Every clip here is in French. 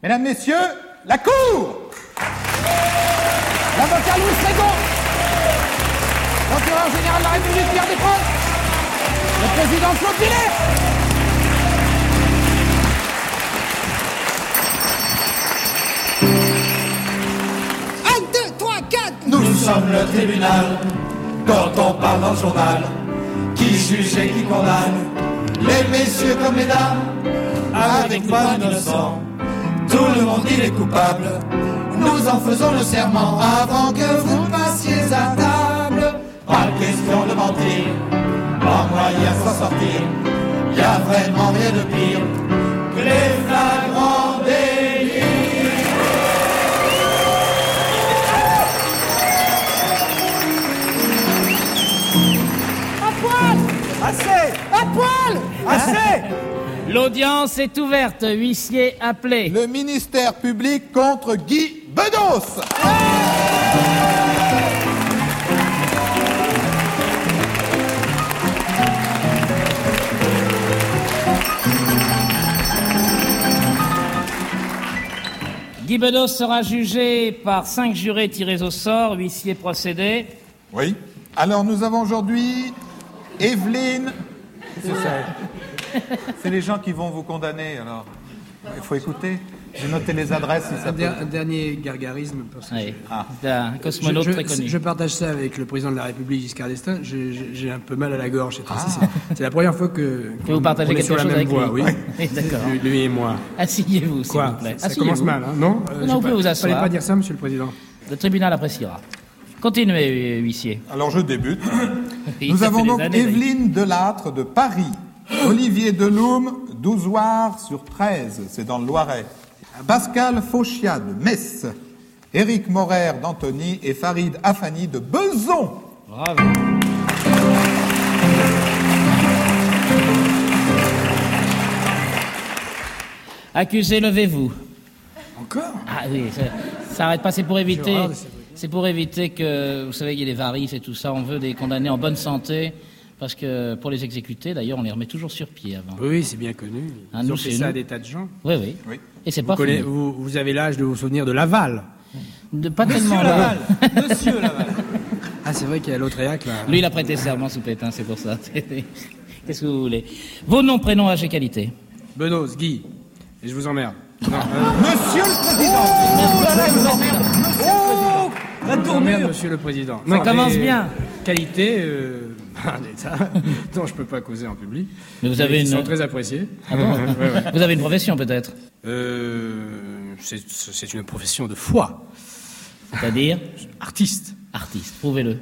Mesdames, Messieurs, la Cour. L'avocat Louis Frégon Procureur général de la République Pierre Desproges Le président Claude Villet Un, deux, trois, quatre. Nous sommes le tribunal, quand on parle dans le journal, qui juge et qui condamne, les messieurs comme les dames, avec pas innocent. Tout le monde dit les coupables, nous en faisons le serment avant que vous passiez à table. Pas question de mentir, pas moyen de s'en sortir, y a vraiment rien de pire que les flagrants délits. À poil! Assez! À poil! Assez L'audience est ouverte, huissier appelé. Le ministère public contre Guy Bedos Guy Bedos sera jugé par cinq jurés tirés au sort, huissier procédé. Oui. Alors nous avons aujourd'hui Evelyne. C'est ça. C'est les gens qui vont vous condamner, alors. Il faut écouter. J'ai noté les adresses si ça Un, peut. un dernier gargarisme. Parce que Oui, Ah. un je, cosmonaute je- très connu. je partage ça avec le président de la République, Giscard d'Estaing. Je- je- J'ai un peu mal à la gorge. C'est- C'est la première fois que, Que vous partagez on est quelque sur la chose même avec voie. lui. Oui. Oui, d'accord. Lui, et moi. Asseyez-vous, s'il vous plaît. Ça commence mal, hein non Non, vous pas- pouvez vous asseoir. Fallait pas dire ça, Monsieur le Président. Le tribunal appréciera. Continuez, huissier. Alors je débute. Oui, Nous avons donc années, Evelyne Delattre de Paris, Olivier Deloum d'Ouzoir sur 13, c'est dans le Loiret, Pascal Fauchia de Metz, Éric Morer d'Antony et Farid Afani de Beson. Bravo. Accusé, levez-vous. Encore? Ah oui, ça, ça arrête pas, c'est pour éviter. C'est pour éviter que, vous savez, il y ait des varices et tout ça. On veut des condamnés en bonne santé. Parce que pour les exécuter, d'ailleurs, on les remet toujours sur pied avant. Oui, c'est bien connu. Ah, Ils nous, ont fait c'est ça nous. à des tas de gens. Oui, oui. Oui. Et c'est Vous, pas connaissez- fini. vous, vous avez l'âge de vous souvenir de Laval. De, pas tellement là. Monsieur Laval. Ah, c'est vrai qu'il y a l'autre réac, là. Lui, il a prêté serment sous pétain, c'est pour ça. Qu'est-ce que vous voulez? Vos noms, prénoms, âge et qualité. Benos, Guy. Et je vous emmerde. Non, euh, Monsieur le Président La tournure Monsieur le Président. Ça commence mais, bien. Qualité, euh, un état dont je peux pas causer en public. Mais vous avez Ils une- sont très appréciés. Ah bon Ouais, ouais. Vous avez une profession, peut-être Euh, c'est- une profession de foi. C'est-à-dire Artiste. Artiste. Prouvez-le.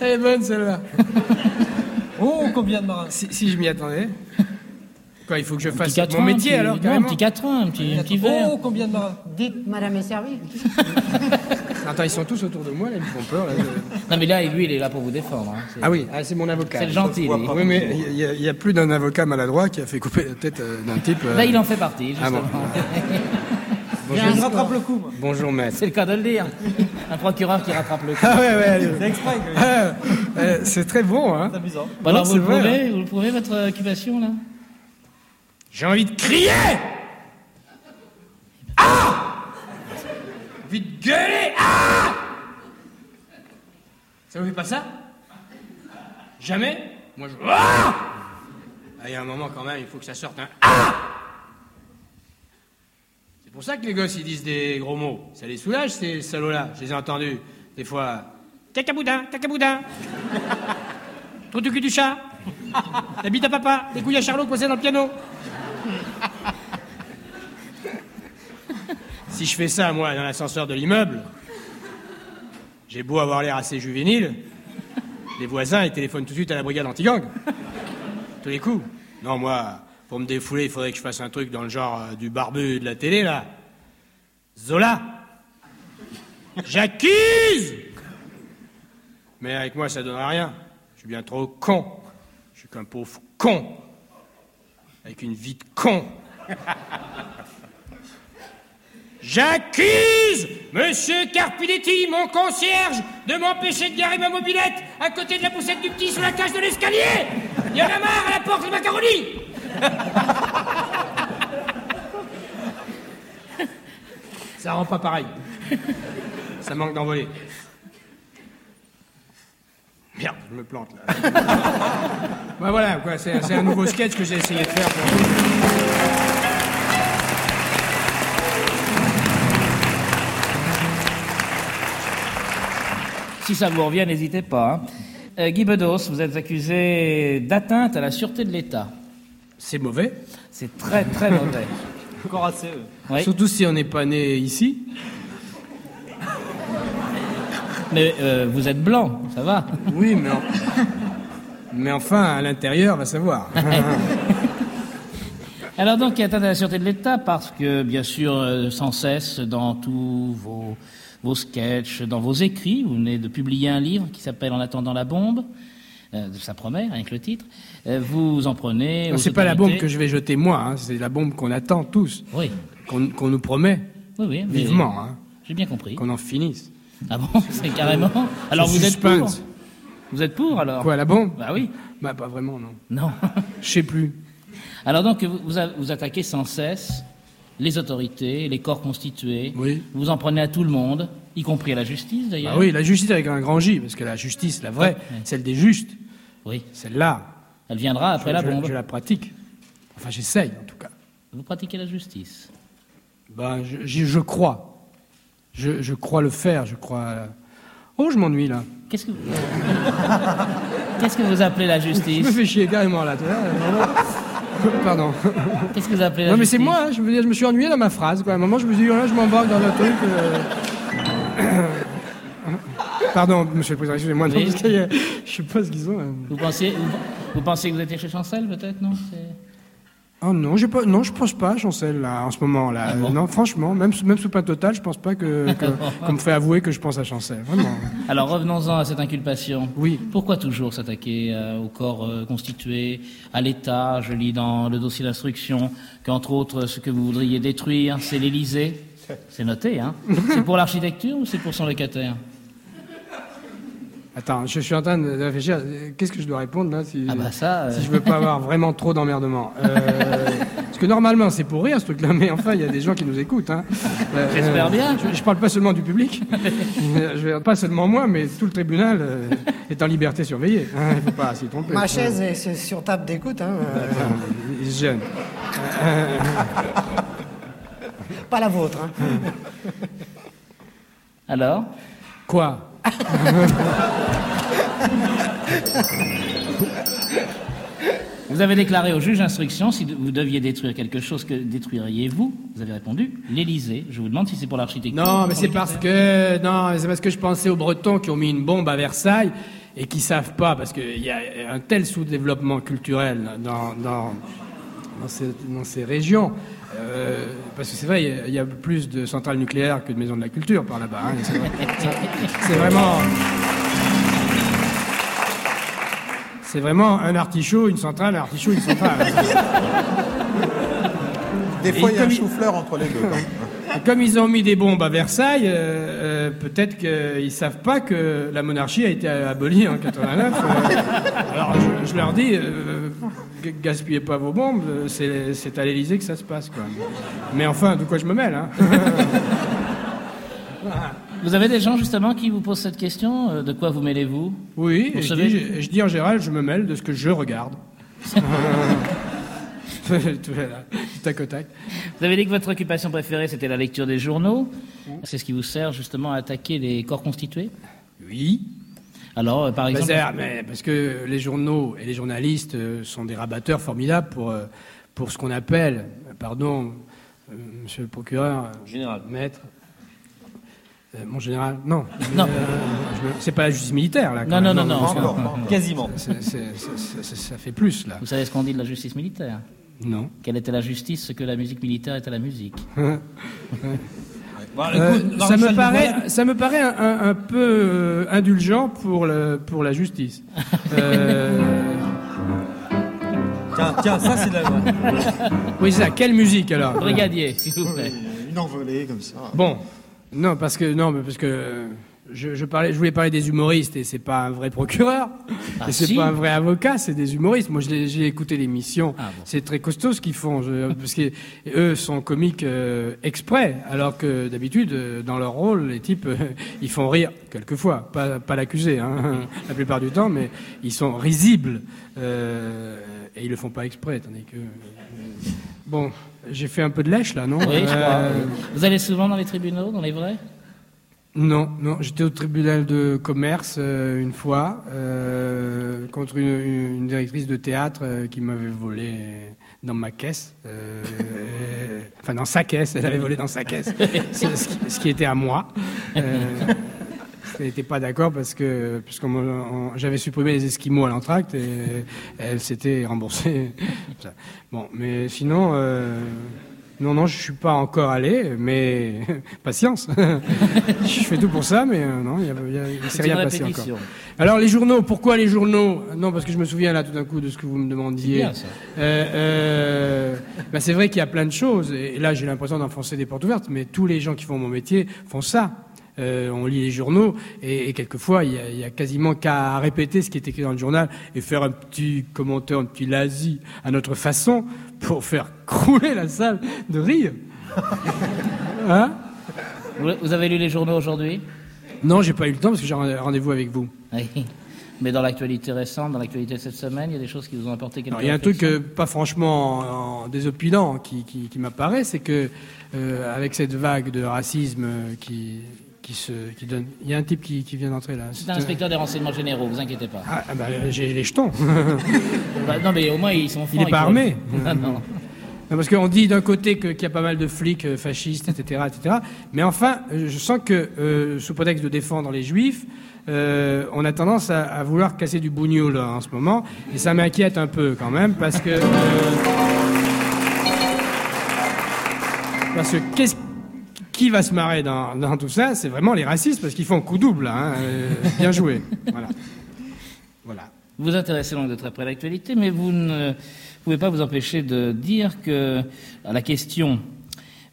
Elle est bonne celle-là. Oh, combien de marins Si, si je m'y attendais. Quoi, il faut que je fasse mon métier petit- alors non, un petit quatrain, un petit, un petit verre. Oh, combien de marins Dites, madame est servie. Attends, ils sont tous autour de moi, là, ils me font peur. là, je- Non, mais là, lui, il est là pour vous défendre. hein. Ah oui, ah, c'est mon avocat. C'est le gentil, lui. Oui, mais il y y, a plus d'un avocat maladroit qui a fait couper la tête euh, d'un type. euh, Là, il en fait partie, Ah justement. bon. Je rattrape le coup, moi. Bonjour maître. C'est le cas de le dire. Un procureur qui rattrape le coup. Ah ouais, ouais, allez. C'est exprès, Ah, euh, c'est très bon, hein. c'est amusant. Alors, vous le, prouvez, vous le prouvez, votre occupation, là? J'ai envie de crier Gueuler Ah Ça vous fait pas ça Jamais Moi je... Ah Il y a un moment quand même, il faut que ça sorte un Ah C'est pour ça que les gosses ils disent des gros mots. Ça les soulage ces salauds-là, je les ai entendus. Des fois... Cacaboudin, cacaboudin Trou du cul du chat La bite à papa, les couilles à Charlot posées dans le piano Si je fais ça, moi, dans l'ascenseur de l'immeuble, j'ai beau avoir l'air assez juvénile, les voisins, ils téléphonent tout de suite à la brigade anti-gang. Tous les coups. Non, moi, pour me défouler, il faudrait que je fasse un truc dans le genre euh, du barbu de la télé, là. Zola J'accuse Mais avec moi, ça donnera rien. Je suis bien trop con. Je suis qu'un pauvre con. Avec une vie de con. J'accuse Monsieur Carpinetti, mon concierge, de m'empêcher de garer ma mobilette à côté de la poussette du petit sur la cage de l'escalier Il y en a marre à la porte de macaroni Ça rend pas pareil. Ça manque d'envoler. Merde, je me plante là. bah voilà, quoi, c'est c'est un nouveau sketch que j'ai essayé de faire pour Si ça vous revient, n'hésitez pas. hein. Euh, Guy Bedos, vous êtes accusé d'atteinte à la sûreté de l'État. C'est mauvais. C'est très très mauvais. Encore assez. Oui. Surtout si on n'est pas né ici. Mais euh, vous êtes blanc, ça va. Oui, mais, en- mais enfin, à l'intérieur, va savoir. Alors donc, il y a atteinte à la sûreté de l'État parce que, bien sûr, euh, sans cesse, dans tous vos, vos sketchs, dans vos écrits, vous venez de publier un livre qui s'appelle En attendant la bombe. Euh, ça promet, que le titre. Euh, vous en prenez. C'est pas la bombe que je vais jeter moi, hein, c'est la bombe qu'on attend tous, Oui, qu'on nous promet oui, oui. mais- vivement, hein, J'ai bien compris. qu'on en finisse. Ah bon, c'est carrément. Alors vous êtes pour. Vous êtes pour alors Quoi, la bombe Bah oui. Bah pas vraiment, non. Non. Je sais plus. Alors donc vous, vous attaquez sans cesse les autorités, les corps constitués. Oui. Vous en prenez à tout le monde, y compris à la justice d'ailleurs. Bah oui, la justice avec un grand J, parce que la justice, la vraie, celle des justes, Oui. celle-là, Elle viendra après je, la je- bombe. je la pratique. Enfin, j'essaye en tout cas. Vous pratiquez la justice? Ben, je, je- je crois. Je, je crois le faire, je crois. Oh, je m'ennuie là. Qu'est-ce que Qu'est-ce que vous appelez la Je me justice? fais chier carrément là. Pardon. Qu'est-ce que vous appelez la Non mais justice c'est moi, hein, je veux dire, je me suis ennuyé dans ma phrase. Quoi. À un moment, je me suis dit, oh là, je m'embarque dans un truc. euh. Pardon, monsieur le président, excusez-moi. non, Oui. parce y a- Je sais pas ce qu'ils ont. hein. Vous pensez, vous, vous pensez que vous étiez chez Chancel peut-être non C'est- Oh non, j'ai pas, non, je pense pas, Chancel, là, en ce moment, là. Ah bon non, franchement, même, sous- même sous pain total, je pense pas que, que- qu'on me fait avouer que je pense à Chancel. Vraiment. Alors revenons-en à cette inculpation. Oui. Pourquoi toujours s'attaquer euh, au corps euh, constitué, à l'État Je lis dans le dossier d'instruction qu'entre autres, ce que vous voudriez détruire, c'est l'Élysée. C'est noté, hein C'est pour l'architecture ou c'est pour son locataire? Attends, je suis en train de réfléchir. Qu'est-ce que je dois répondre là si, Ah bah ça, euh. si je veux pas avoir vraiment trop d'emmerdement. Euh, parce que normalement c'est pour rire ce truc-là, mais enfin il y a des gens qui nous écoutent. Hein. Euh, J'espère bien. Je, je parle pas seulement du public, je pas seulement moi, mais tout le tribunal euh, est en liberté surveillée. Hein, il faut pas s'y tromper. Ma chaise est sur- table d'écoute, hein, euh, Il se gêne. pas la vôtre. Hein. Alors? Quoi? Vous avez déclaré au juge d'instruction si vous deviez détruire quelque chose, que détruiriez-vous Vous avez répondu l'Élysée. Je vous demande si c'est pour l'architecture. Non, mais c'est parce que non, c'est parce que je pensais aux Bretons qui ont mis une bombe à Versailles et qui savent pas parce qu'il y a un tel sous-développement culturel dans dans ces régions. Euh, parce que c'est vrai, il y a- il y, a plus de centrales nucléaires que de maisons de la culture par là-bas. hein, c'est vrai. c'est vraiment. C'est vraiment un artichaut, une centrale, un artichaut, une centrale. Des fois, il y a un chou-fleur entre les deux. hein. Comme ils ont mis des bombes à Versailles, euh, euh, peut-être qu'ils savent pas que la monarchie a été abolie en 89. euh. alors je, je leur dis, gaspillez pas vos bombes, euh, c'est c'est à l'Élysée que ça se passe. Quoi. Mais enfin, de quoi je me mêle hein Vous avez des gens justement qui vous posent cette question euh, De quoi vous mêlez-vous? Oui, Vous je, savez- dis, je- je dis en général, je me mêle de ce que je regarde. Au tac. Vous avez dit que votre occupation préférée c'était la lecture des journaux. C'est ce qui vous sert justement à attaquer les corps constitués? Oui. Alors, euh, par exemple. c'est- mais parce que les journaux et les journalistes euh, sont des rabatteurs formidables pour, euh, pour ce qu'on appelle, pardon, monsieur le procureur, Général. maître, euh, mon général, non. Non. Euh, c'est pas la justice militaire, là. quand Non, même. non, non, non. Pas encore. Quasiment. Ça fait plus, là. Vous savez ce qu'on dit de la justice militaire? Non. Quelle était la justice Ce que la musique militaire était la musique? Bon, Euh, écoute, ça, me paraît, ça me paraît un, un- peu euh, indulgent pour, le, pour la justice. Euh, Tiens, tiens, ça c'est de la oui, c'est ça. Quelle musique, alors Brigadier, s'il vous plaît. Une envolée comme ça. Bon, non, parce que non, mais parce que je, je parlais, je voulais parler des humoristes et c'est pas un vrai procureur, Ah, et c'est si. pas un vrai avocat, c'est des humoristes. Moi, j'ai écouté l'émission, Ah, bon. c'est très costaud ce qu'ils font, je- parce que eux sont comiques euh, exprès, alors que d'habitude, euh, dans leur rôle, les types, euh, ils font rire quelquefois, pas, pas l'accusé, hein, la plupart du temps, mais ils sont risibles euh, et ils le font pas exprès, tandis que bon, j'ai fait un peu de lèche là, non? Oui, je crois. Vous allez souvent dans les tribunaux, dans les vrais? Non, non, j'étais au tribunal de commerce euh, une fois euh, contre une, directrice de théâtre euh, qui m'avait volé dans ma caisse, enfin dans sa caisse, elle avait volé dans sa caisse, ce, ce qui, ce qui était à moi. Elle n'était pas d'accord parce que puisqu'on j'avais supprimé les esquimaux à l'entracte et elle s'était remboursée. Bon, mais sinon, non, non, je suis pas encore allé, mais patience. je fais tout pour ça, mais euh, non, il il s'est rien passé encore. Alors les journaux, pourquoi les journaux? Non, parce que je me souviens là tout d'un coup de ce que vous me demandiez. C'est. Euh, euh, bah, c'est vrai qu'il y a plein de choses, et là j'ai l'impression d'enfoncer des portes ouvertes, mais tous les gens qui font mon métier font ça. Euh, on lit les journaux et, et quelquefois il y, a, il y a quasiment qu'à répéter ce qui est écrit dans le journal et faire un petit commentaire, un petit lazy à notre façon pour faire crouler la salle de rire. Hein Vous, avez lu les journaux aujourd'hui? Non, j'ai pas eu le temps parce que j'ai un rendez-vous avec vous. Oui. Mais dans l'actualité récente, dans l'actualité de cette semaine, il y a des choses qui vous ont apporté quelque Alors, il y a un truc euh, pas franchement en- en désopilant qui, qui, qui m'apparaît, c'est que euh, avec cette vague de racisme qui, qui se qui donne, il y a un type qui, qui vient d'entrer là. C'est un inspecteur des renseignements généraux, vous inquiétez pas. Ah, ah, bah, j'ai les jetons. Bah, non, mais au moins, ils sont Il francs, est pas ils- armé. Non. Non, parce qu'on dit d'un côté qu'il y a pas mal de flics euh, fascistes, etc., etc. Mais enfin, euh, je sens que euh, sous prétexte de défendre les juifs, euh, on a tendance à, à vouloir casser du bougnoul là, en ce moment, et ça m'inquiète un peu quand même, parce que euh, parce que qu'est-ce qui va se marrer dans, dans tout ça C'est vraiment les racistes, parce qu'ils font coup double. hein, euh, bien joué. Voilà. Voilà. Vous vous intéressez donc de très près à l'actualité, mais vous ne pouvez pas vous empêcher de dire que, à la question,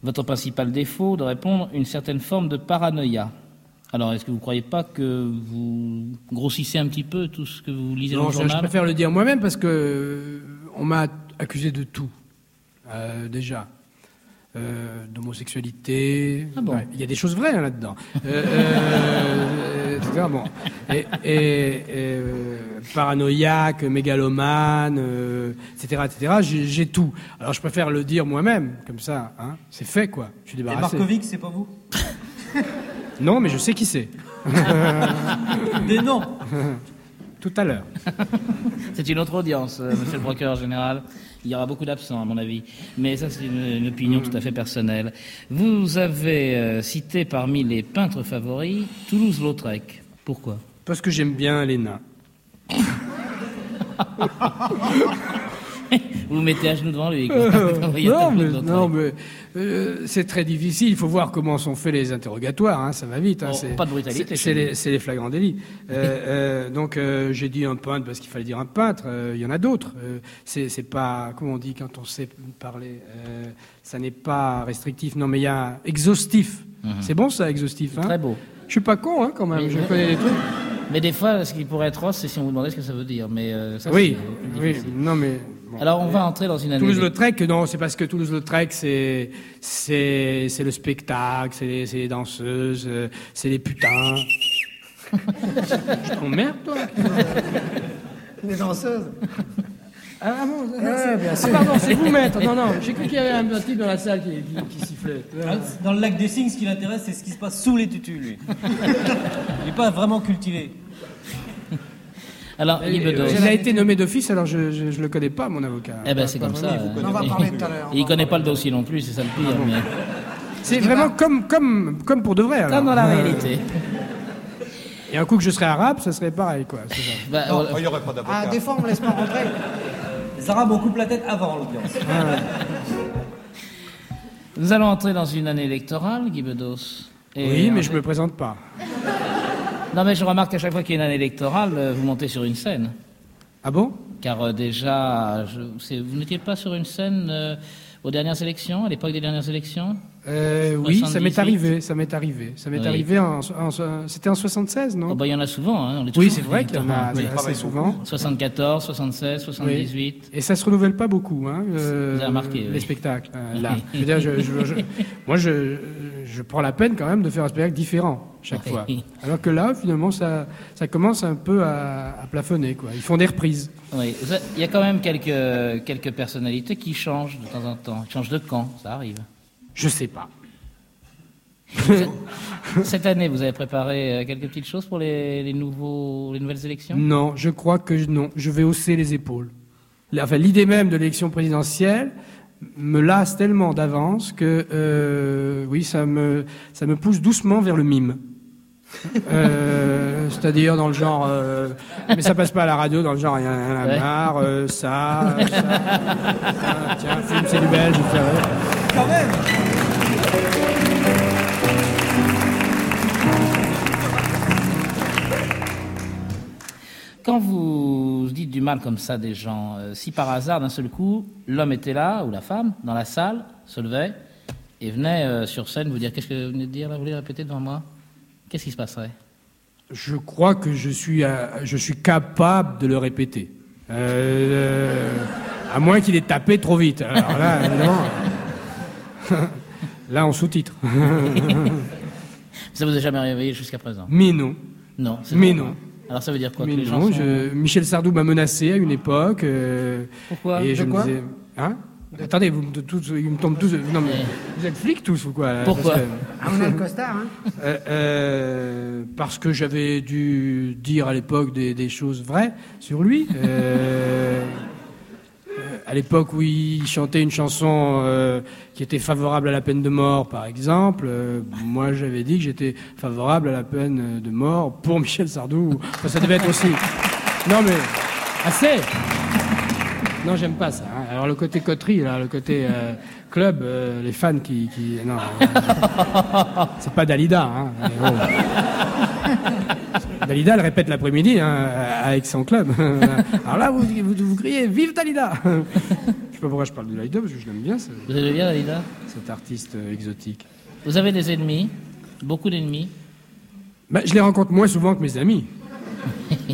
votre principal défaut, de répondre une certaine forme de paranoïa. Alors, est-ce que vous ne croyez pas que vous grossissez un petit peu tout ce que vous lisez dans le je, je journal? préfère le dire moi-même parce que euh, on m'a accusé de tout, euh, déjà. Euh, d'homosexualité. Ah bon Ouais, Il y a des choses vraies hein, là-dedans. Euh, euh, etc. Bon. Et, et- et, paranoïaque, mégalomane, etc. etc. J'ai, tout. Alors je préfère le dire moi-même, comme ça. Hein, c'est fait, quoi. Je suis Et débarrassé. Markovic, c'est pas vous Non, mais je sais qui c'est. Des noms Tout à l'heure. C'est une autre audience, euh, monsieur le procureur général. Il y aura beaucoup d'absents, à mon avis. Mais ça, c'est une, une opinion tout à fait personnelle. Vous avez euh, cité parmi les peintres favoris Toulouse-Lautrec. Pourquoi? Parce que j'aime bien les nains. Vous vous mettez à genoux devant lui. a non, mais, Toulouse-Lautrec. non, mais euh, c'est très difficile. Il faut voir comment sont faits les interrogatoires. hein, ça va vite. hein, Oh, c'est- pas de brutalité, c'est- les, flagrants délits. Euh, euh, donc euh, j'ai dit un peintre parce qu'il fallait dire un peintre. euh, Il y en a d'autres. Euh, c'est pas comment on dit quand on sait parler. euh, ça n'est pas restrictif. Non, mais il y a exhaustif. C'est bon ça, exhaustif. Hein? Mhm. Très beau. Je suis pas con hein, quand même. Mais- je connais les trucs. Mais des fois, ce qui pourrait être rose, c'est si on vous demandait ce que ça veut dire. Mais euh, ça, Oui, oui. Non, mais. Bon. Alors, on va entrer dans une année. Toulouse-Lautrec, non, c'est parce que Toulouse-Lautrec, c'est, c'est, c'est le spectacle, c'est les, danseuses, euh, c'est les putains. Je t'emmerde, toi Les danseuses. Ah bon Ouais, bien Ah, pardon, c'est vous, maître. Non, non, j'ai cru qu'il y avait un, un type dans la salle qui, qui- qui sifflait. Dans le lac des signes, ce qui l'intéresse, c'est ce qui se passe sous les tutus, lui. Il n'est pas vraiment cultivé. Alors, Guy Bedos. Il a été nommé d'office, alors je, je, je le connais pas, mon avocat. Eh ben, c'est comme ça. hein. On va parler tout à l'heure. Il connaît pas le dossier non plus, c'est ça le pire. mais... C'est vraiment comme, comme, comme pour de vrai, alors. Comme dans la réalité. Et un coup que je serais arabe, ça serait pareil, quoi. ça. Bah, Non, euh, il n'y aurait pas d'avocat. Ah, des fois, on me laisse pas rentrer. Les Arabes ont coupe la tête avant l'audience. nous allons entrer dans une année électorale, Guy Bedos. Et Oui, mais je fait- me présente pas. Non, mais je remarque qu'à chaque fois qu'il y a une année électorale, euh, vous montez sur une scène. Ah bon? Car euh, déjà, je- vous n'étiez pas sur une scène euh, aux dernières élections, à l'époque des dernières élections? Euh, oui, ça 78. m'est arrivé, ça m'est arrivé. Ça m'est Oui. arrivé en, en- c'était en 76, non? Oh, bah, il y en a souvent. Hein, on est Oui, c'est vrai qu'il y en a Oui. assez souvent. 74, 76, 78. Et ça se renouvelle pas beaucoup, hein, euh, Vous avez remarqué, les oui. spectacles. euh, là, je veux dire, je- je- je- moi, je, je prends la peine quand même de faire un spectacle différent chaque fois. Alors que là, finalement, ça, ça commence un peu à, à plafonner. Quoi. Ils font des reprises. Oui, il y a quand même quelques, quelques personnalités qui changent de temps en temps. Ils changent de camp, ça arrive. Je sais pas. Cette année, vous avez préparé euh, quelques petites choses pour les, les nouveaux, les nouvelles élections? Non, je crois que je- non. Je vais hausser les épaules. Enfin, l'idée même de l'élection présidentielle me lasse tellement d'avance que, euh, oui, ça me, ça me pousse doucement vers le mime. Euh, C'est-à-dire dans le genre, euh, mais ça passe pas à la radio, dans le genre, il y en a marre, euh, ça, ça, ça, tiens, film, c'est du belge. Quand même Quand vous dites du mal comme ça des gens, euh, si par hasard, d'un seul coup, l'homme était là, ou la femme, dans la salle, se levait, et venait euh, sur scène vous dire Qu'est-ce que vous venez de dire là Vous voulez répéter devant moi? Qu'est-ce qui se passerait? Je crois que je suis, euh, je suis capable de le répéter. Euh, à moins qu'il ait tapé trop vite. Alors là, évidemment. Là, on sous-titre. Ça vous a jamais réveillé jusqu'à présent? Mais non. Non. c'est Mais bon. non. Alors ça veut dire quoi Mais que les gens non, sont- je- Michel Sardou m'a menacé à une époque. euh, Pourquoi Et De je me disais. Hein Attendez, vous me, tous, ils me tombent tous. Non, mais vous êtes flics tous ou quoi Pourquoi que- Ah, euh, on a le costard, hein Parce que j'avais dû dire à l'époque des, des choses vraies sur lui. À l'époque où il chantait une chanson euh, qui était favorable à la peine de mort, par exemple, euh, moi j'avais dit que j'étais favorable à la peine de mort pour Michel Sardou. Ça devait être aussi. Non mais assez. Non, j'aime pas ça. hein. Alors le côté coterie, là, le côté euh, club, les fans qui, non, c'est pas Dalida. Hein. Dalida, elle répète l'après-midi hein, avec son club. Alors là, vous, vous, vous criez Vive Dalida Je sais pas pourquoi je parle de Dalida, parce que je l'aime bien, ce- Vous aimez bien Dalida? cet artiste euh, exotique. Vous avez des ennemis? Beaucoup d'ennemis? Bah, je les rencontre moins souvent que mes amis.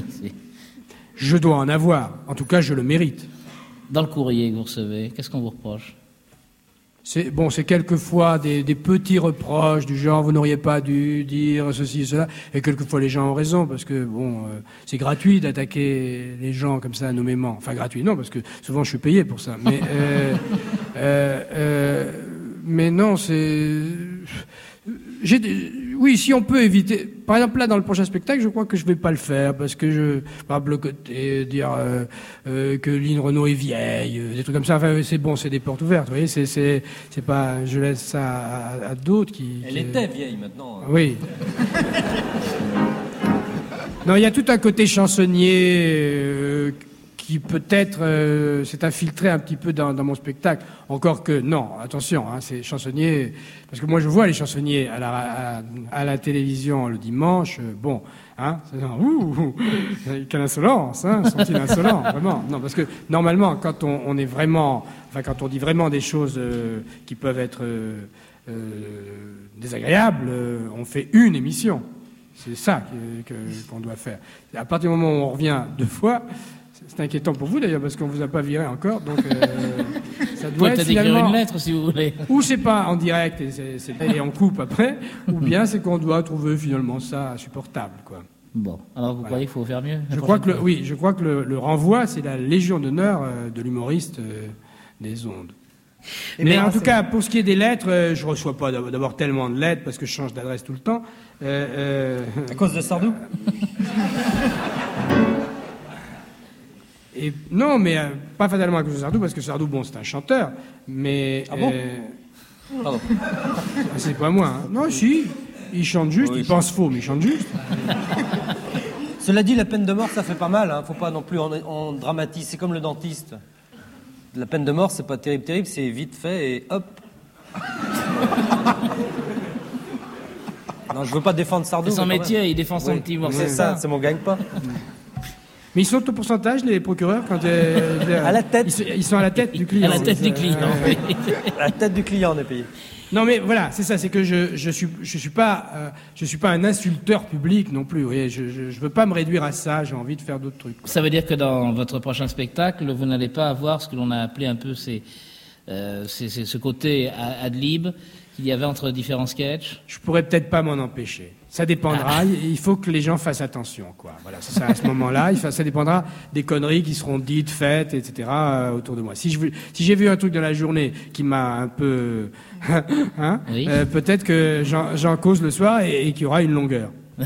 Je dois en avoir. En tout cas, je le mérite. Dans le courrier que vous recevez, qu'est-ce qu'on vous reproche? C'est bon, c'est quelquefois des, des petits reproches du genre vous n'auriez pas dû dire ceci cela, et quelquefois les gens ont raison parce que bon, euh, c'est gratuit d'attaquer les gens comme ça nommément. Enfin gratuit, non, parce que souvent je suis payé pour ça. Mais euh, euh, euh, mais non, c'est j'ai oui, si on peut éviter. Par exemple, là, dans le prochain spectacle, je crois que je vais pas le faire parce que je, par exemple, le côté dire euh, euh, que Lynn Renault est vieille, euh, des trucs comme ça. Enfin, c'est bon, c'est des portes ouvertes. Vous voyez, c'est c'est c'est pas. Je laisse ça à, à d'autres qui. Elle qui- était vieille maintenant. hein. Oui. Non, il y a tout un côté chansonnier qui peut-être euh, s'est infiltré un petit peu dans, dans mon spectacle. Encore que non, attention, hein, c'est chansonnier. Parce que moi, je vois les chansonniers à la, à, à la télévision le dimanche. euh, bon, hein, c'est ouh, quelle insolence, hein, sont-ils insolents, vraiment. Non, parce que normalement, quand on, on est vraiment, enfin, quand on dit vraiment des choses euh, qui peuvent être euh, euh, désagréables, euh, on fait une émission. C'est ça qu'on doit faire. À partir du moment où on revient deux fois, c'est- inquiétant pour vous d'ailleurs parce qu'on vous a pas viré encore, donc euh, ça Vous doit pouvez être finalement une lettre si vous voulez. ou c'est pas en direct et, c'est- c'est- et on coupe après, ou bien c'est qu'on doit trouver finalement ça insupportable, quoi. Bon, alors vous croyez qu'il faut faire mieux Je crois que le, oui, je crois que le, le renvoi c'est la légion d'honneur euh, de l'humoriste euh, des ondes. Mais Mais en c'est- tout cas, pour ce qui est des lettres, euh, je reçois pas d'ab- d'abord tellement de lettres parce que je change d'adresse tout le temps. Euh, euh, À cause de Sardou? Et non, mais euh, pas fatalement à cause de Sardou, parce que Sardou, bon, c'est un chanteur, mais. Ah bon euh, Pardon. c'est pas moi. hein. Non, si, il chante juste, Oui, il je- pense faux, mais il chante juste. Cela dit, la peine de mort, ça fait pas mal. Hein. Faut pas non plus en, en dramatiser. C'est comme le dentiste. La peine de mort, c'est pas terrible, terrible. C'est vite fait et hop. non, je veux pas défendre Sardou. C'est son métier, il défend son Oui, petit mot. C'est ça, c'est mon gagne-pas. Mais ils sont au pourcentage, les procureurs, quand euh, À la tête. Ils, sont- ils sont à la tête du client. À la tête du client. Euh, oui. La tête du client, on est payé. Non, mais voilà, c'est ça, c'est que je je suis je suis pas euh, je suis pas un insulteur public non plus. Vous voyez, je, je je veux pas me réduire à ça. J'ai envie de faire d'autres trucs. Ça veut dire que dans votre prochain spectacle, vous n'allez pas avoir ce que l'on a appelé un peu ces, euh, ces- ces- ce côté ad lib qu'il y avait entre différents sketchs? Je pourrais peut-être pas m'en empêcher. Ça dépendra. Il faut que les gens fassent attention, quoi. Voilà, c'est ça. À ce moment-là, ça dépendra des conneries qui seront dites, faites, etc. euh, autour de moi. Si je veux- si j'ai vu un truc dans la journée qui m'a un peu, hein, Oui. euh, peut-être que j'en cause le soir et, et qu'il y aura une longueur.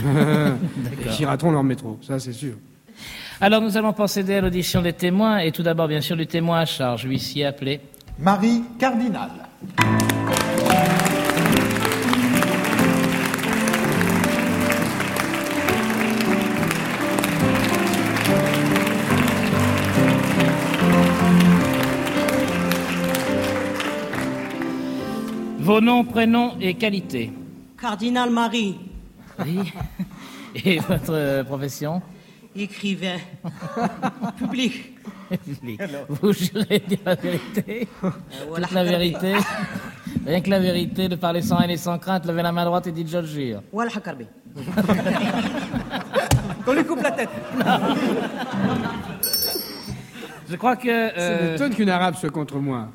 rateront leur métro. Ça, c'est sûr. Alors nous allons procéder à l'audition des témoins et tout d'abord bien sûr du témoin à charge, huissier appelé. Marie Cardinal. Vos noms, prénoms et qualités. Cardinal Marie, Oui. Et votre euh, profession écrivain, public. Vous jurez dire la vérité voilà. Toute la vérité Rien que la vérité, de parler sans haine et sans crainte, levez la main droite et dites je le jure. Voilà, Hakarbi. On lui coupe la tête. Je crois que... Euh, m'étonne qu'une arabe soit contre moi.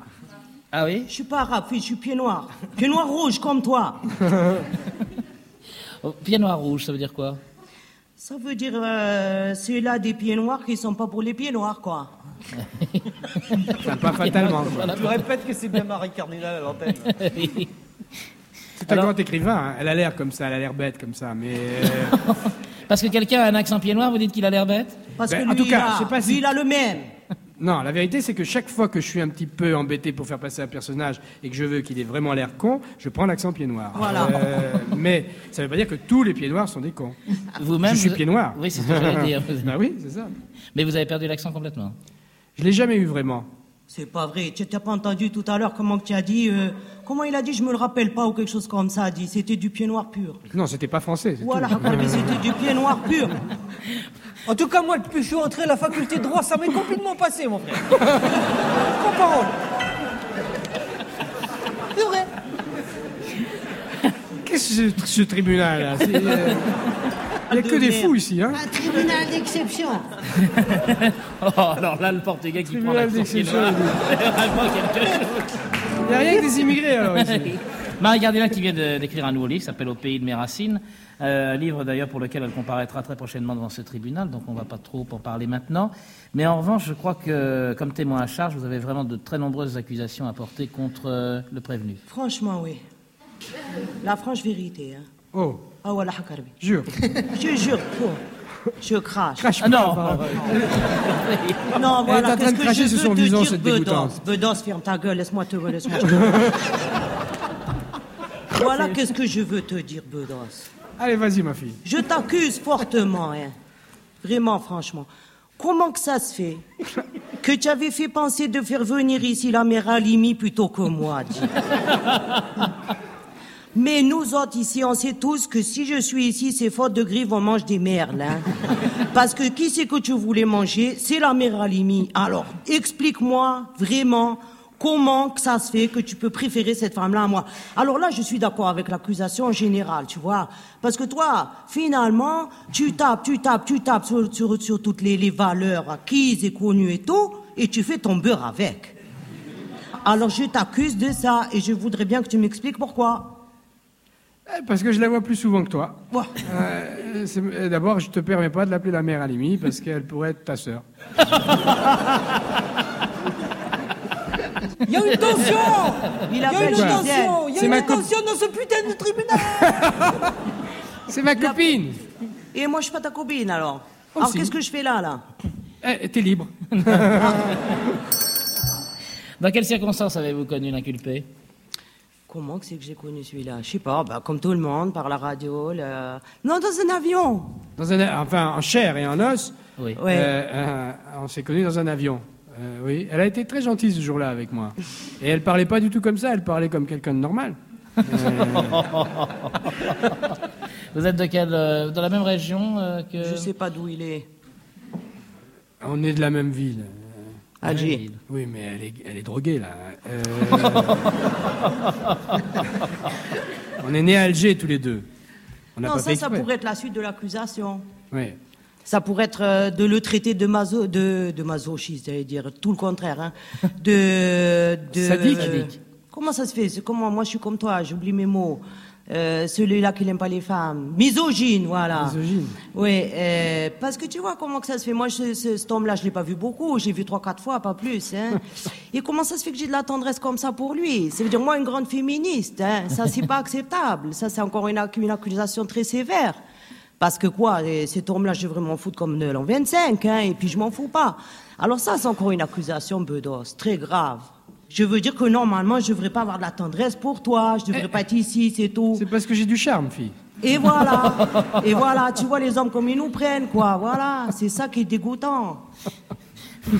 Ah oui Je suis pas arabe, fille, je suis pied noir. Pied noir rouge comme toi. Oh, Pied noir rouge, ça veut dire quoi? Ça veut dire, euh, c'est là des pieds noirs qui sont pas pour les pieds noirs, quoi. Pas fatalement. quoi. Tu répètes que c'est bien Marie Cardinal à l'antenne. Oui. C'est un Alors- grand écrivain. hein. Elle a l'air comme ça. Elle a l'air bête comme ça. Mais euh, Parce que quelqu'un a un accent pied noir, vous dites qu'il a l'air bête? Parce Ben, que en lui, tout cas, il a, je sais pas si- lui, il a le même. Non, la vérité, c'est que chaque fois que je suis un petit peu embêté pour faire passer un personnage et que je veux qu'il ait vraiment l'air con, je prends l'accent pied noir. Voilà. Euh, mais ça ne veut pas dire que tous les pieds noirs sont des cons. Vous-même Je suis vous- pied noir. Oui, c'est ce que j'allais dire. bah oui, c'est ça. Mais vous avez perdu l'accent complètement. Je l'ai jamais eu vraiment. C'est pas vrai. Tu n'as pas entendu tout à l'heure comment tu as dit. euh, comment il a dit Je me le rappelle pas ou quelque chose comme ça. a dit C'était du pied noir pur. Non, c'était pas français. Voilà, c'était du pied noir pur. En tout cas, moi, depuis que je suis entré à la faculté de droit, ça m'est complètement passé, mon frère. Sans parole. C'est vrai. Qu'est-ce que c'est ce tribunal là? C'est, euh, Il n'y a que De des fous ici. Hein? Un tribunal d'exception. Oh, alors là, le portugais qui prend Tribunal l'accent pied d'exception. noir, c'est vraiment quelque chose. Il n'y a rien que des immigrés alors ici. Marie Gardina qui vient de- d'écrire un nouveau livre, s'appelle Au pays de mes racines. Euh, un livre d'ailleurs pour lequel elle comparaîtra très prochainement devant ce tribunal, donc on ne va pas trop en parler maintenant. Mais en revanche, je crois que comme témoin à charge, vous avez vraiment de très nombreuses accusations à porter contre euh, le prévenu. Franchement, oui. La franche vérité. Hein. Oh, Ah, voilà, Hakarbi. jure. Je jure, oh, je crache. Crache Ah pas, non enfin. Non, Elle voilà, est en train qu'est-ce de que cracher je sur veux son. Bedos, ferme ta gueule, laisse-moi te laisse-moi te Voilà qu'est-ce que je veux te dire, Bedos? Allez, vas-y, ma fille. Je t'accuse fortement, hein. Vraiment, franchement. Comment que ça se fait que tu avais fait penser de faire venir ici la mère Alimi plutôt que moi, Mais nous autres ici, on sait tous que si je suis ici, c'est faute de grive, on mange des merles. Hein. Parce que qui c'est que tu voulais manger? C'est la mère Alimi. Alors, explique-moi vraiment comment que ça se fait que tu peux préférer cette femme-là à moi? Alors là, je suis d'accord avec l'accusation générale, tu vois. Parce que toi, finalement, tu tapes, tu tapes, tu tapes sur, sur, sur toutes les, les valeurs acquises et connues et tout, et tu fais ton beurre avec. Alors je t'accuse de ça, et je voudrais bien que tu m'expliques pourquoi. Eh, Parce que je la vois plus souvent que toi. Euh, euh, D'abord, je te permets pas de l'appeler la mère Alimi parce qu'elle pourrait être ta sœur. Il y a une tension Il a une tension Il y a ma une tension dans ce putain de tribunal C'est ma copine. Et moi, je suis pas ta copine, alors. Oh, alors, si. qu'est-ce que je fais là, là Eh, T'es libre. Dans quelles circonstances avez-vous connu l'inculpé? Comment que c'est que j'ai connu celui-là? Je sais pas, bah, comme tout le monde, par la radio, le... Non, dans un avion Dans un, enfin, en chair et en os. Oui. Euh, euh, on s'est connus dans un avion. Euh, oui, elle a été très gentille ce jour-là avec moi. Et elle parlait pas du tout comme ça. Elle parlait comme quelqu'un de normal. Euh, Vous êtes de quelle, euh, dans la même région euh, que... Je sais pas d'où il est. On est de la même ville. Alger. Oui, mais elle est, elle est droguée, là. Euh, On est nés à Alger, tous les deux. On Non, pas ça, fait ça pourrait être la suite de l'accusation. Oui. Ça pourrait être euh, de le traiter de, maso, de, de masochiste, j'allais dire tout le contraire. Hein. De, de Sadique. Comment ça se fait? Comment Moi, je suis comme toi, j'oublie mes mots. Euh, celui-là qui n'aime pas les femmes. Misogyne, voilà. Misogyne. Oui, euh, parce que tu vois comment que ça se fait. Moi, je, ce, cet homme-là, je l'ai pas vu beaucoup. J'ai vu trois, quatre fois, pas plus. Hein. Et comment ça se fait que j'ai de la tendresse comme ça pour lui? Ça veut dire moi, une grande féministe. Hein. Ça, c'est pas acceptable. Ça, c'est encore une accusation très sévère. Parce que quoi, eh, cet homme-là, je devrais m'en foutre comme de l'an 25, hein, et puis je m'en fous pas. Alors ça, c'est encore une accusation, Bedos, très grave. Je veux dire que normalement, je devrais pas avoir de la tendresse pour toi, je devrais pas être ici, c'est tout. C'est parce que j'ai du charme, fille. Et voilà, et voilà, tu vois les hommes comme ils nous prennent, quoi, voilà, c'est ça qui est dégoûtant. Vous,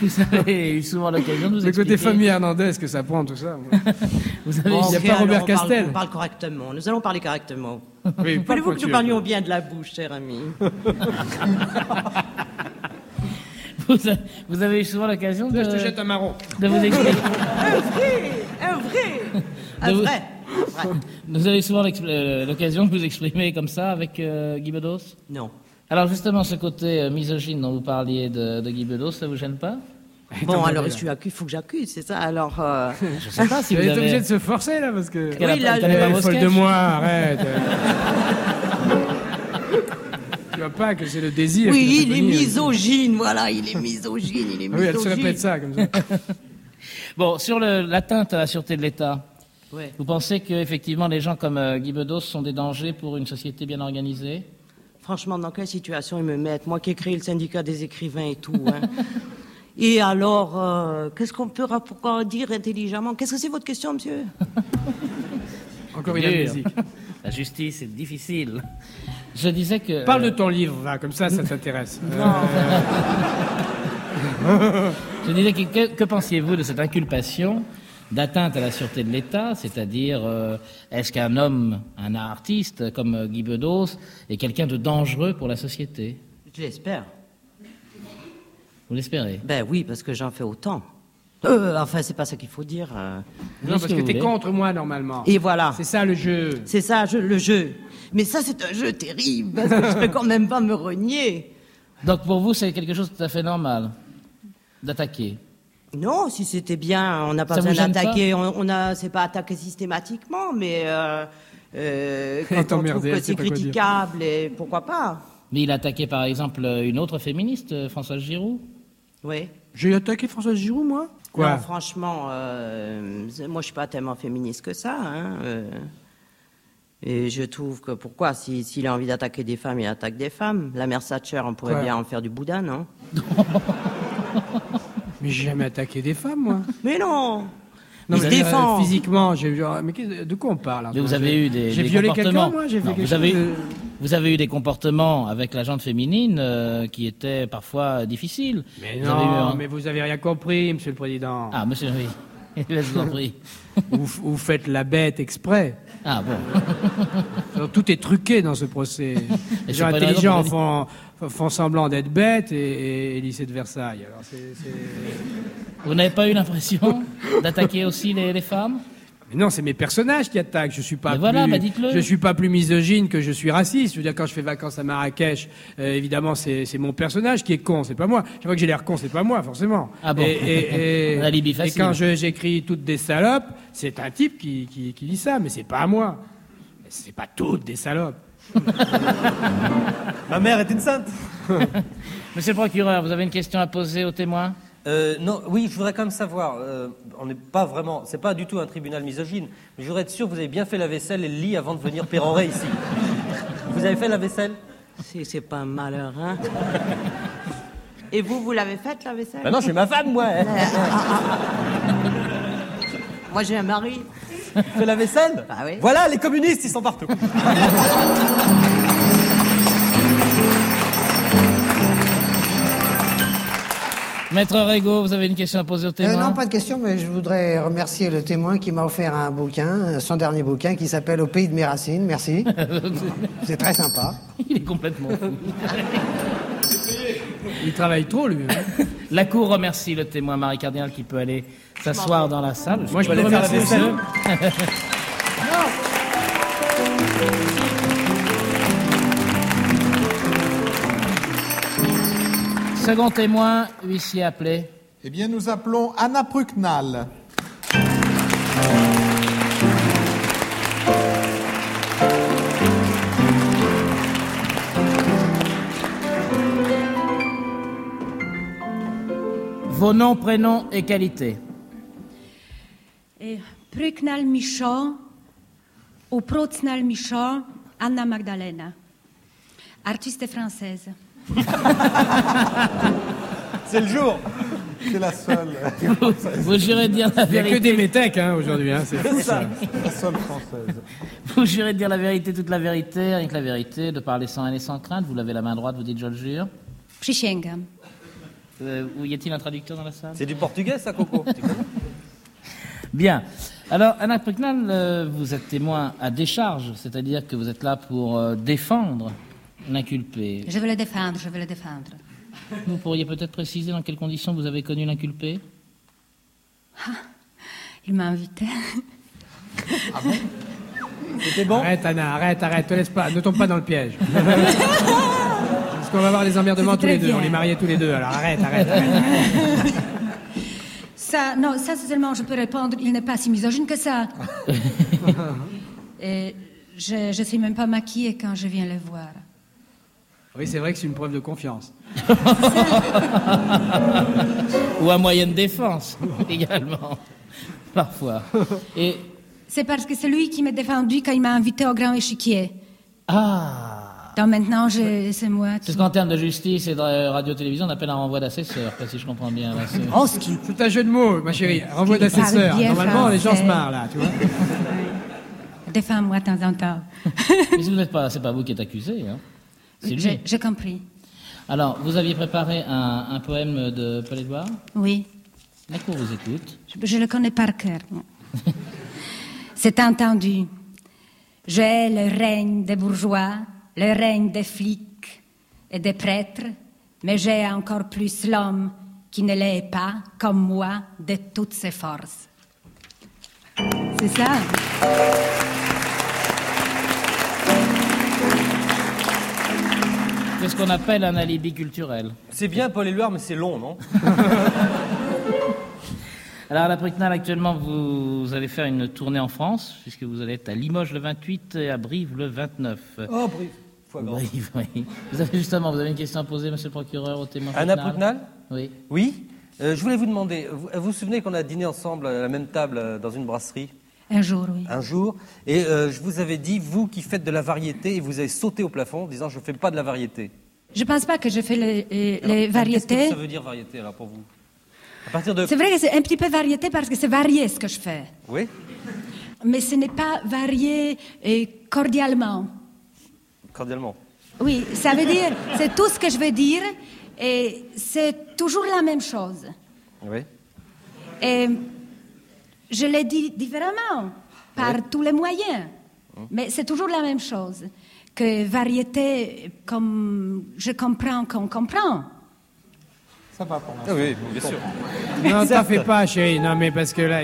vous avez eu souvent l'occasion de vous Le côté expliquer. famille Hernandez que ça prend, tout ça. Vous avez Bon, Il y a pas alors, Robert on parle- Castel. On parle correctement, nous allons parler correctement. Oui, Voulez-vous que nous parlions bien de la bouche, cher ami? Vous, a- vous avez eu souvent l'occasion de, Je te jette un marron. de vous expliquer. Un vrai, un vrai, un vous- vrai. vrai. Vous avez souvent euh, l'occasion de vous exprimer comme ça avec euh, Guy Bedos? Non. Alors justement, ce côté euh, misogyne dont vous parliez de, de Guy Bedos, ça vous gêne pas? Bon, alors je suis accusé, il faut que j'accuse, c'est ça. Alors, euh, Je sais pas si vous es obligé avez... de se forcer, là, parce que... Oui, pas- là, pas vos folle de moi, arrête. tu vois pas que c'est le désir. oui, il est misogyne, voilà, il est misogyne, il est Ah oui, elle se misogyne. répète ça, comme ça. Bon, sur l'atteinte à la sûreté de l'État, Ouais. vous pensez qu'effectivement les gens comme euh, Guy Bedos sont des dangers pour une société bien organisée? Franchement, dans quelle situation ils me mettent? Moi qui ai créé le syndicat des écrivains et tout. hein. Et alors, euh, qu'est-ce qu'on peut dire intelligemment? Qu'est-ce que c'est votre question, monsieur? Encore une Dur. amnésique. La justice est difficile. Je disais que... Parle de euh, ton livre, va, comme ça, ça t'intéresse. Euh, Je disais que, que, que pensiez-vous de cette inculpation d'atteinte à la sûreté de l'État, c'est-à-dire euh, est-ce qu'un homme, un artiste comme Guy Bedos est quelqu'un de dangereux pour la société? Je l'espère. Vous l'espérez? Ben oui, parce que j'en fais autant. Euh, enfin, c'est pas ça qu'il faut dire. euh. Non, parce ce que que t'es contre moi, normalement. Et voilà. C'est ça, le jeu. C'est ça, je- le jeu. Mais ça, c'est un jeu terrible, parce que je peux quand même pas me renier. Donc pour vous, c'est quelque chose de tout à fait normal d'attaquer. Non, si c'était bien, on n'a pas Ça besoin d'attaquer. On, on a, c'est pas attaqué systématiquement, mais euh, euh, quand on trouve que c'est critiquable, et pourquoi pas Mais il a attaqué par exemple une autre féministe, euh, Françoise Giroud? Oui. J'ai attaqué Françoise Giroud, moi Quoi Non, franchement, euh, moi je suis pas tellement féministe que ça. Hein, euh. et je trouve que pourquoi si- S'il a envie d'attaquer des femmes, il attaque des femmes. La mère Thatcher, on pourrait Quoi bien en faire du boudin, non Mais j'ai jamais attaqué des femmes, moi. Mais non Non, Il se mais, euh, défend. physiquement, j'ai. Mais de quoi on parle en Mais vous fait avez J'ai- eu des, J'ai des violé comportements. quelqu'un, moi J'ai fait Non, quelque vous, chose de- vous avez eu des comportements avec la gente féminine euh, qui étaient parfois difficiles. Mais Vous non, un- mais vous avez rien compris, Monsieur le Président. Ah, monsieur, oui. En prie. Vous, vous faites la bête exprès. Ah bon. Alors, Tout est truqué dans ce procès. Les gens intelligents font, font semblant d'être bêtes et, et, lycée de Versailles. Alors, Vous n'avez pas eu l'impression d'attaquer aussi les, les femmes? Mais non, c'est mes personnages qui attaquent. Je suis pas Mais voilà, bah dites-le. je suis pas plus misogyne que je suis raciste. Je veux dire, quand je fais vacances à Marrakech, euh, évidemment, c'est c'est mon personnage qui est con, c'est pas moi. Chaque fois que j'ai l'air con, c'est pas moi, forcément. Ah bon. Et, et, quand je- j'écris toutes des salopes, c'est un type qui, qui, qui dit ça, mais c'est pas à moi. C'est pas toutes des salopes. Ma mère est une sainte. Monsieur le procureur, vous avez une question à poser aux témoins? Euh, non, oui, je voudrais quand même savoir. euh, on n'est pas vraiment, c'est pas du tout un tribunal misogyne, mais je voudrais être sûr que vous avez bien fait la vaisselle et le lit avant de venir pérorer ici. Vous avez fait la vaisselle? C'est c'est pas un malheur, hein Et vous, vous l'avez faite, la vaisselle? Ben non, j'ai ma femme, moi. hein. Moi, j'ai un mari. Fait la vaisselle? Bah oui. Voilà, les communistes, ils sont partout. Maître Rego, vous avez une question à poser aux Euh, témoins non, pas de question, mais je voudrais remercier le témoin qui m'a offert un bouquin, son dernier bouquin, qui s'appelle Au pays de mes racines. Merci. C'est très sympa. Il est complètement fou. Il travaille trop, lui. hein. La Cour remercie le témoin Marie Cardinal qui peut aller s'asseoir dans la salle. Moi, je peux peux aller faire la remercier Second témoin, huissier appelé. Eh bien, nous appelons Anna Prucknal. Vos noms, prénoms et qualités. Eh, Pryknal Michaud ou Procnal Michaud, Anna Magdalena. Artiste française. C'est le jour. C'est la seule, Vous jurez de dire la Il n'y a que vérité. des métèques hein, aujourd'hui. Hein, c'est fou, ça. la seule française. Vous jurez de dire la vérité, toute la vérité, avec la vérité, de parler sans haine et sans crainte. Vous levez la main droite, vous dites je le jure. Przysięgam. Euh, où y a-t-il un traducteur dans la salle? C'est du portugais, ça, Coco Bien. Alors, Anna Prucknal, euh, vous êtes témoin à décharge, c'est-à-dire que vous êtes là pour euh, défendre l'inculpé. Je veux le défendre, je veux le défendre. Vous pourriez peut-être préciser dans quelles conditions vous avez connu l'inculpé Il m'a invité. C'était bon? Arrête, Anna, arrête, arrête, te laisse pas, ne tombe pas dans le piège. Parce qu'on va avoir des emmerdements tous les deux, on est mariés tous les deux, alors arrête, arrête, arrête. Ça, non, ça c'est seulement, je peux répondre, il n'est pas si misogyne que ça. Et je ne suis même pas maquillée quand je viens le voir. Oui, c'est vrai que c'est une preuve de confiance. Ou à moyenne défense, également. Parfois. Et. C'est parce que c'est lui qui m'a défendu quand il m'a invité au grand échiquier. Ah Donc maintenant, c'est moi C'est ce qu'en termes de justice et de radio-télévision, on appelle un renvoi d'assesseur, si je comprends bien. Oh, ce qui... C'est un jeu de mots, ma chérie. Renvoi Il parle d'assesseur. Normalement, les gens se marrent là, tu vois. Défends-moi de temps en temps. Mais si vous n'êtes pas, c'est pas vous qui êtes accusé, hein. J'ai compris. Alors, vous aviez préparé un, un poème de Paul Édouard Oui. La cour vous écoute. Je, je le connais par cœur. C'est entendu. J'ai le règne des bourgeois, le règne des flics et des prêtres, mais j'ai encore plus l'homme qui ne l'est pas, comme moi, de toutes ses forces. C'est ça. C'est ce qu'on appelle un alibi culturel. C'est bien Paul Éluard, mais c'est long, non Alors, à la Pricnal, actuellement, vous allez faire une tournée en France, puisque vous allez être à Limoges le 28 et à Brive le 29. Oh. Foie gras. Brive, oui. Vous avez justement, vous avez une question à poser, monsieur le procureur, au témoin Anna Pricnal Oui. Oui Euh, Je voulais vous demander, vous vous, vous souvenez qu'on a dîné ensemble à la même table euh, dans une brasserie Un jour, oui. un jour, et euh, je vous avais dit, vous qui faites de la variété, et vous avez sauté au plafond en disant, je ne fais pas de la variété. Je pense pas que je fais les, les- Alors, les Qu'est-ce variétés. que ça veut dire variété alors pour vous? À partir de... C'est vrai que c'est un petit peu variété parce que c'est varié ce que je fais. Oui Mais ce n'est pas varié cordialement. Cordialement. Oui, ça veut dire, c'est tout ce que je veux dire, et c'est toujours la même chose. Oui. Et je l'ai dit différemment, par tous les moyens, mais c'est toujours la même chose. Que variété, comme je comprends qu'on comprend. Ça va pour l'instant. Ah oui, bien sûr. Non, t'en fais pas, chérie. Non, mais parce que là,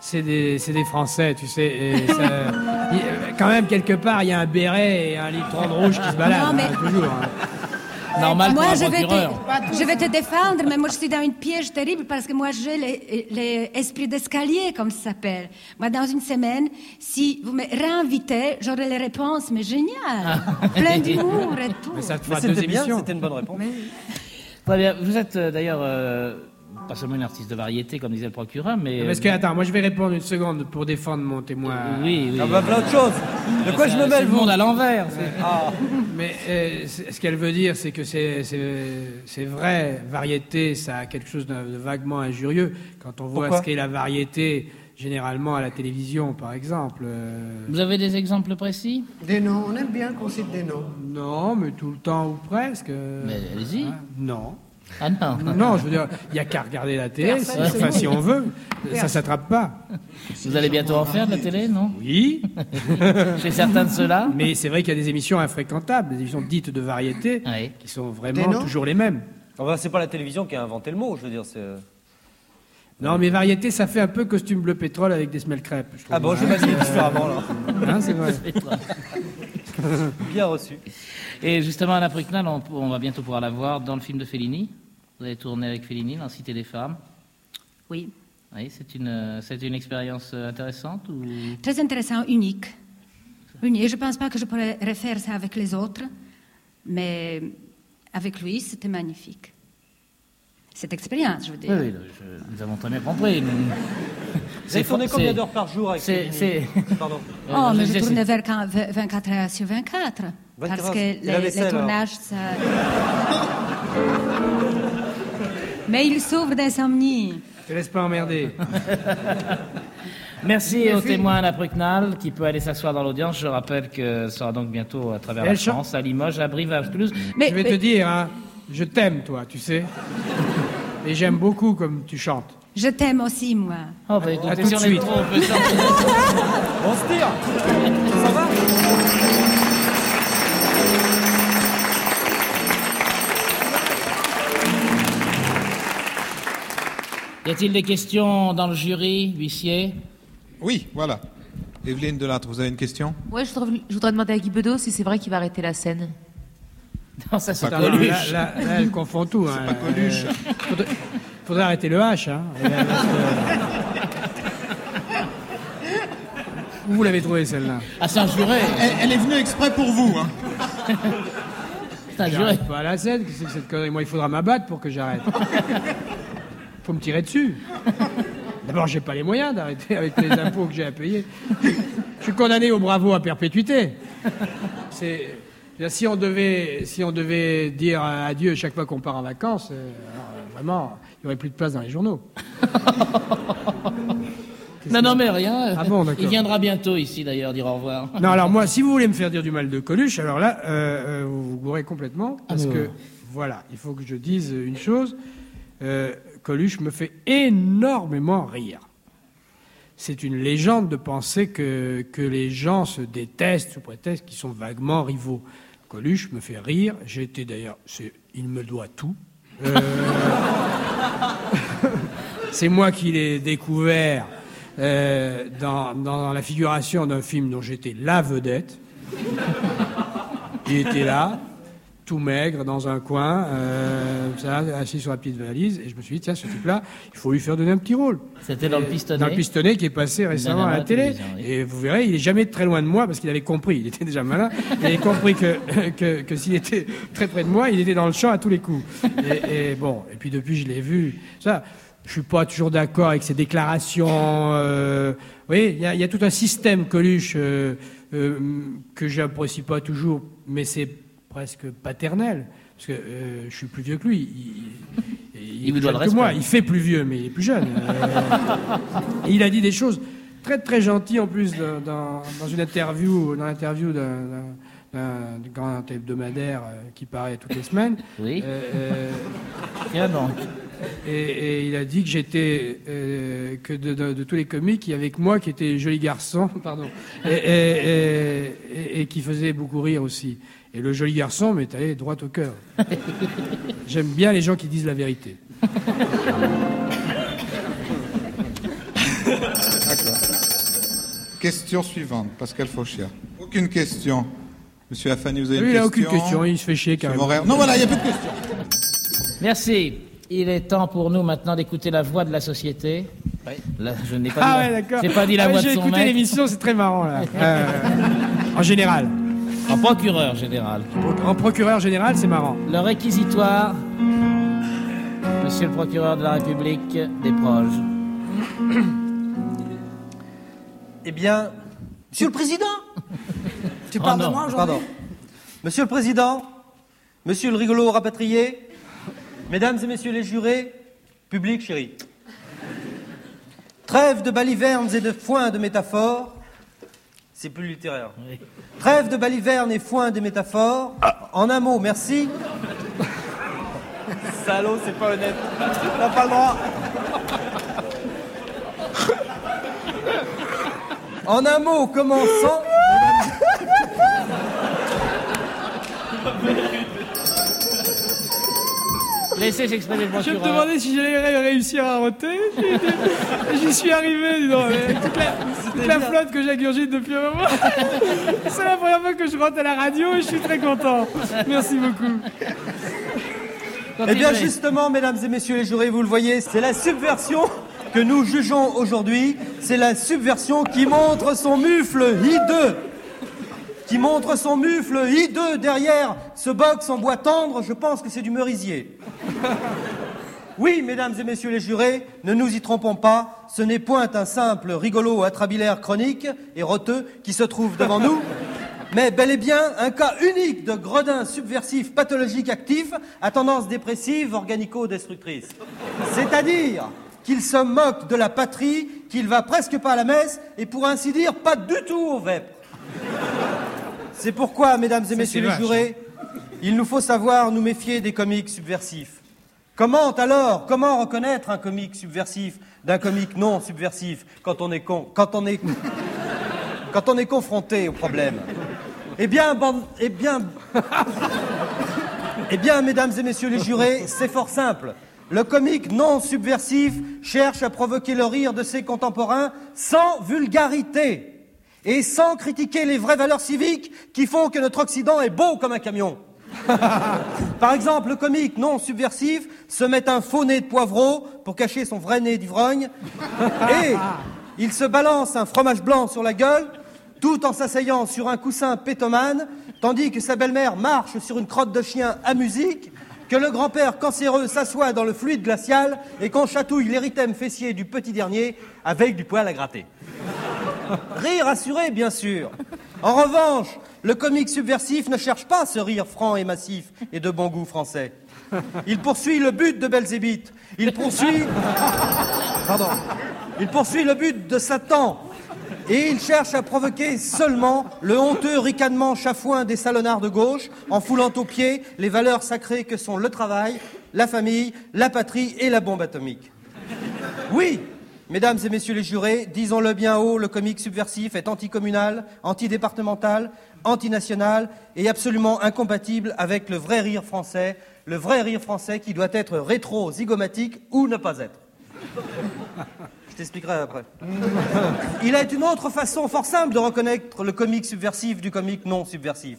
c'est des, c'est des Français, tu sais. et ça- il- quand même, quelque part, il y a un béret et un litron de rouge qui se baladent. Non, mais- hein, toujours. hein. Normal pour moi, un je vais, procureur. te, je vais te défendre, mais moi, je suis dans une piège terrible parce que moi, j'ai l'esprit d'escalier, comme ça s'appelle. Moi, dans une semaine, si vous me réinvitez, j'aurai les réponses, mais génial, plein d'humour et tout. Mais ça te fera deux émissions. c'était une bonne réponse. Très bien. Vous êtes euh, d'ailleurs euh, pas seulement une artiste de variété, comme disait le procureur, mais. Parce que, attends, moi, je vais répondre une seconde pour défendre mon témoin. Oui, oui. Ah bah plein de choses. De quoi je me mêle, le vous monde à l'envers. Ah, Mais euh, ce qu'elle veut dire, c'est que c'est- vrai, variété, ça a quelque chose de, de vaguement injurieux. Quand on voit Pourquoi ce qu'est la variété, généralement à la télévision, par exemple. euh, Vous avez des exemples précis? Des noms, on aime bien qu'on cite des noms. non, mais tout le temps ou presque. Mais allez-y. non. Ah non. Non, je veux dire, il n'y a qu'à regarder la télé, si, enfin, si on veut. Ça s'attrape pas. Vous allez bientôt en faire de la télé, non? Oui, Chez certains de ceux-là? Mais c'est vrai qu'il y a des émissions infréquentables, des émissions dites de variété, Oui. qui sont vraiment toujours les mêmes. Enfin, c'est pas la télévision qui a inventé le mot, je veux dire, c'est... euh, Non, mais variété, ça fait un peu costume bleu pétrole avec des semelles crêpes. je trouve. Ah bon, je vais différemment, là. Hein, c'est vrai. Bien reçu. Et justement, Anna Prucknall, on, on va bientôt pouvoir la voir dans le film de Fellini. Vous avez tourné avec Fellini dans Cité des femmes. Oui. Oui, c'est une, c'est une expérience euh, intéressante ou... Très intéressant, unique. Unique. Je ne pense pas que je pourrais refaire ça avec les autres, mais avec lui, c'était magnifique. Cette expérience, je veux dire. Oui, oui, je- nous avons très bien compris. Nous- Vous tourné combien d'heures par jour avec c'est- Pardon. Oh, mais je tournais vers quand- 24 heures sur 24. 24 parce que les, alors tournages, ça. Mais il souffre d'insomnie. Te laisse pas emmerder. Merci au témoin Anna Prucknall qui peut aller s'asseoir dans l'audience. Je rappelle que ce sera donc bientôt à travers la France, à Limoges, à Brive, à Toulouse. Mais, je vais mais- te dire, hein, je t'aime, toi, tu sais. Et j'aime beaucoup comme tu chantes. je t'aime aussi, moi. Oh, bah, écoutez, À tout si de on est suite. trop, on peut sortir. On se tire Ça va? Y a-t-il des questions dans le jury, huissier? Oui, voilà. Evelyne Delattre, vous avez une question? Ouais, je, voudrais- je voudrais demander à Guy Bedos si c'est vrai qu'il va arrêter la scène. Non, ça c'est là, Coluche. là- là, elle confond tout. hein. pas Coluche. Euh, faudrait, faudrait arrêter le H. Hein. Où vous l'avez trouvé celle-là Ah, c'est un juré. elle, elle est venue exprès pour vous. Hein. C'est un juré. J'arrête pas à la scène, qu'est-ce que c'est que cette connerie? Moi, il faudra m'abattre pour que j'arrête. Faut me tirer dessus. D'abord, j'ai pas les moyens d'arrêter avec les impôts que j'ai à payer. Je suis condamné au bravo à perpétuité. C'est si on devait si on devait dire adieu chaque fois qu'on part en vacances, euh, vraiment, il y aurait plus de place dans les journaux. Non, non, mais rien. Ah bon. Il viendra bientôt ici d'ailleurs dire au revoir. Non, alors moi, si vous voulez me faire dire du mal de Coluche, alors là, euh, euh, vous vous gourrez complètement. Parce Ah, mais que, voilà, il faut que je dise une chose. Euh, Coluche me fait énormément rire. C'est une légende de penser que, les gens se détestent sous prétexte qu'ils sont vaguement rivaux. Coluche me fait rire. Été d'ailleurs. Il me doit tout. Euh, c'est moi qui l'ai découvert euh, dans, dans la figuration d'un film dont j'étais la vedette. Il était là, tout maigre, dans un coin, euh, ça, assis sur la petite valise, et je me suis dit, tiens, ce type-là, il faut lui faire donner un petit rôle. C'était dans le Et- pistonné. Dans le pistonné qui est passé récemment à la télé. oui. Et vous verrez, il est jamais très loin de moi parce qu'il avait compris, il était déjà malin, il avait compris que, que, que s'il était très près de moi, il était dans le champ à tous les coups. Et, et bon, et puis depuis, je l'ai vu. Ça, je suis pas toujours d'accord avec ses déclarations. euh, vous voyez, il y, a- il y a tout un système Coluche euh, euh, que j'apprécie pas toujours, mais c'est presque paternel. Parce que euh, je suis plus vieux que lui. Il, il, vous doit le que moi. respect. Il fait plus vieux, mais il est plus jeune. Euh, et il a dit des choses très très gentilles en plus dans, dans- dans une interview, dans l'interview d'un, grand hebdomadaire euh, qui paraît toutes les semaines. Oui. Euh, euh, et, et il a dit que j'étais euh, que de, de- de tous les comiques, il y avait que moi qui était joli garçon, pardon, et, et- et- et- et qui faisait beaucoup rire aussi. Et le joli garçon m'est allé droit au cœur. J'aime bien les gens qui disent la vérité. Question suivante, Pascal Fauchia. Aucune question. Monsieur Afani, vous avez Lui, une il n'a question aucune question, il se fait chier Monsieur carrément. Non, voilà, il n'y a plus de questions. Merci. Il est temps pour nous maintenant d'écouter la voix de la société. Là, je n'ai pas, Ah dit ouais, la- d'accord. j'ai pas dit la Ah, voix de J'ai son écouté maître. l'émission, c'est très marrant là. Euh, en général. En procureur général. En procureur général, c'est marrant. Le réquisitoire. Monsieur le procureur de la République des Proches. Eh bien, Monsieur le Président Tu Oh parles de moi aujourd'hui Pardon. Monsieur le Président, Monsieur le rigolo rapatrié, Mesdames et Messieurs les jurés, public chéri. Trêve de balivernes et de foin de métaphores. C'est plus littéraire. Trêve de balivernes et foin de métaphores. En un mot, merci. Salaud, c'est pas honnête. T'as pas le droit. En un mot, commençons. Laissez s'exprimer le Je me demandais si j'allais ré- réussir à roter. J'y- suis arrivé, dis donc. avec Toute la, toute la flotte que j'ingurgite depuis un moment. C'est la première fois que je rentre à la radio et je suis très content. Merci beaucoup. Eh bien justement, mesdames et messieurs les jurés, vous le voyez, c'est la subversion que nous jugeons aujourd'hui. C'est la subversion qui montre son mufle hideux. Qui montre son mufle hideux derrière ce box en bois tendre, je pense que c'est du merisier. Oui, mesdames et messieurs les jurés, ne nous y trompons pas, ce n'est point un simple rigolo atrabilaire chronique et roteux qui se trouve devant nous, mais bel et bien un cas unique de gredin subversif pathologique actif à tendance dépressive organico-destructrice. C'est-à-dire qu'il se moque de la patrie, qu'il va presque pas à la messe et pour ainsi dire pas du tout au vêpres. C'est pourquoi, mesdames et messieurs les jurés, il nous faut savoir nous méfier des comiques subversifs. Comment alors, comment reconnaître un comique subversif d'un comique non subversif quand on est con, quand on est, quand on est confronté au problème? Eh bien, bande- eh bien, eh bien, mesdames et messieurs les jurés, c'est fort simple. Le comique non subversif cherche à provoquer le rire de ses contemporains sans vulgarité et sans critiquer les vraies valeurs civiques qui font que notre Occident est beau comme un camion. Par exemple, le comique non subversif se met un faux nez de poivreau pour cacher son vrai nez d'ivrogne et il se balance un fromage blanc sur la gueule tout en s'asseyant sur un coussin pétomane tandis que sa belle-mère marche sur une crotte de chien à musique que le grand-père cancéreux s'assoit dans le fluide glacial et qu'on chatouille l'érythème fessier du petit dernier avec du poil à gratter. Rire assuré, bien sûr. En revanche, le comique subversif ne cherche pas ce rire franc et massif et de bon goût français. Il poursuit le but de Belzébuth. Il poursuit. Pardon. Il poursuit le but de Satan. Et il cherche à provoquer seulement le honteux ricanement chafouin des salonnards de gauche en foulant aux pieds les valeurs sacrées que sont le travail, la famille, la patrie et la bombe atomique. Oui, mesdames et messieurs les jurés, disons-le bien haut, le comique subversif est anticommunal, antidépartemental, antinational et absolument incompatible avec le vrai rire français, le vrai rire français qui doit être rétro-zygomatique ou ne pas être. Je t'expliquerai après. Il est une autre façon fort simple de reconnaître le comique subversif du comique non subversif.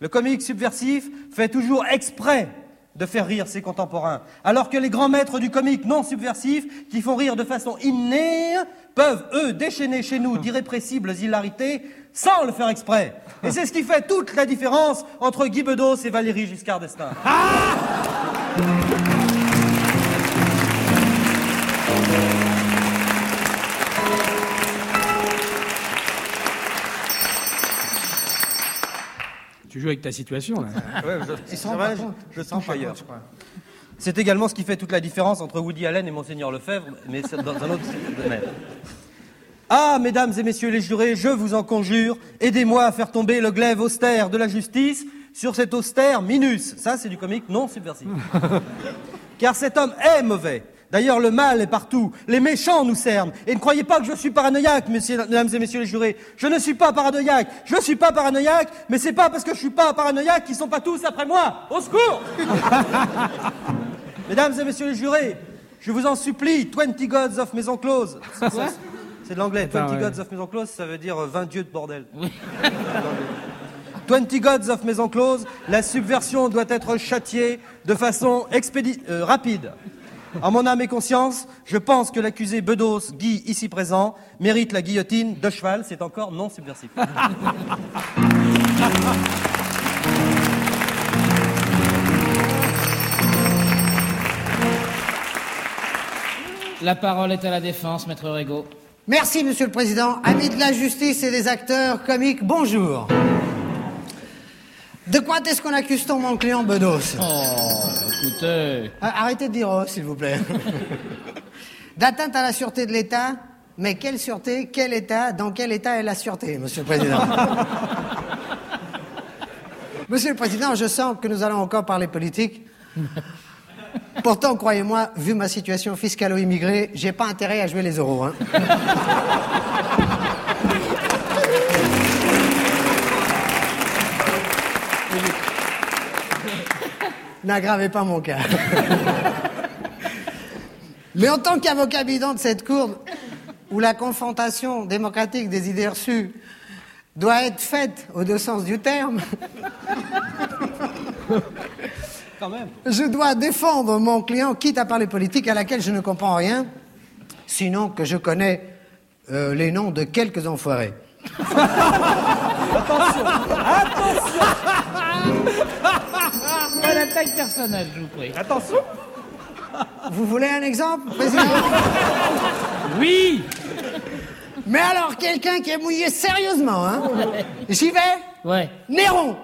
Le comique subversif fait toujours exprès de faire rire ses contemporains, alors que les grands maîtres du comique non subversif, qui font rire de façon innée, peuvent, eux, déchaîner chez nous d'irrépressibles hilarités sans le faire exprès. Et c'est ce qui fait toute la différence entre Guy Bedos et Valérie Giscard d'Estaing. Tu joues avec ta situation, là. Ouais, je, Ils c'est s'en rendent vrai, pas je, je ailleurs. compte, je crois. C'est également ce qui fait toute la différence entre Woody Allen et Monseigneur Lefebvre, mais c'est dans un autre domaine. Ah, mesdames et messieurs les jurés, je vous en conjure, aidez-moi à faire tomber le glaive austère de la justice sur cet austère minus. Ça, c'est du comique non subversif. Car cet homme est mauvais. D'ailleurs, le mal est partout. Les méchants nous cernent. Et ne croyez pas que je suis paranoïaque, messieurs, mesdames et messieurs les jurés. Je ne suis pas paranoïaque. Je suis pas paranoïaque, mais c'est pas parce que je suis pas paranoïaque qu'ils sont pas tous après moi. Au secours! Mesdames et messieurs les jurés, je vous en supplie, 20 gods of maison close. C'est de l'anglais. 20 Attends, ouais. gods of maison close, ça veut dire euh, 20 dieux de bordel. 20 gods of maison close, la subversion doit être châtiée de façon expédi- euh, rapide. En mon âme et conscience, je pense que l'accusé Bedos, Guy, ici présent, mérite la guillotine de cheval. C'est encore non subversif. La parole est à la défense, maître Régaud. Merci, Monsieur le Président. Amis de la justice et des acteurs comiques, bonjour. De quoi est-ce qu'on accuse ton mon client Bedos? Oh, écoutez. Ah, Arrêtez de dire oh, s'il vous plaît. D'atteinte à la sûreté de l'État Mais quelle sûreté Quel État Dans quel État est la sûreté, Monsieur le Président? Monsieur le Président, je sens que nous allons encore parler politique. Pourtant, croyez-moi, vu ma situation fiscalo-immigrée, j'ai pas intérêt à jouer les euros. Hein. N'aggravez pas mon cas. Mais en tant qu'avocat bidon de cette cour, où la confrontation démocratique des idées reçues doit être faite au deux sens du terme, Quand même. je dois défendre mon client, quitte à parler politique à laquelle je ne comprends rien, sinon que je connais euh, les noms de quelques enfoirés. Pas personnage, je vous prie. Attention. Vous voulez un exemple, président? Oui Mais alors, quelqu'un qui est mouillé sérieusement, hein? J'y vais? Ouais. Néron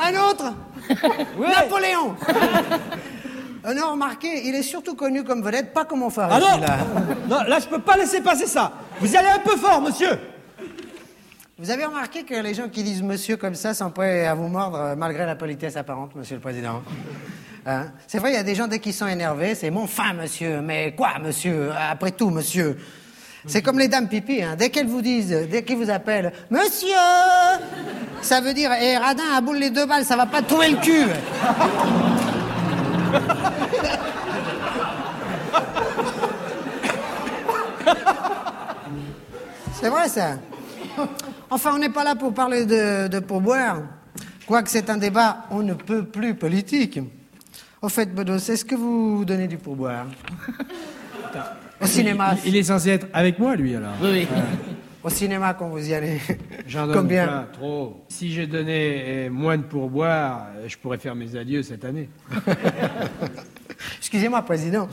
Un autre? Napoléon Euh, Non, remarquez, il est surtout connu comme vedette, pas comme enfoiré. Ah non celui-là. Non, là, je peux pas laisser passer ça. Vous y allez un peu fort, monsieur. Vous avez remarqué que les gens qui disent monsieur comme ça sont prêts à vous mordre euh, malgré la politesse apparente, monsieur le président? Hein? C'est vrai, il y a des gens, dès qu'ils sont énervés, c'est mon fin, monsieur. Mais quoi, monsieur? Après tout, monsieur. C'est comme les dames pipi, hein. dès qu'elles vous disent, dès qu'ils vous appellent, monsieur! Ça veut dire, hé, radin, à boule les deux balles, ça va pas te trouver le cul! C'est vrai, ça Enfin, on n'est pas là pour parler de, de pourboire. Quoique c'est un débat, on ne peut plus politique. Au fait, Bedos, est-ce que vous donnez du pourboire Au cinéma. Il, il est censé être avec moi, lui, alors. Oui, oui. Au cinéma, quand vous y allez. J'en donne Combien pas trop. Si je donnais euh, moins de pourboire, euh, je pourrais faire mes adieux cette année. Excusez-moi, Président.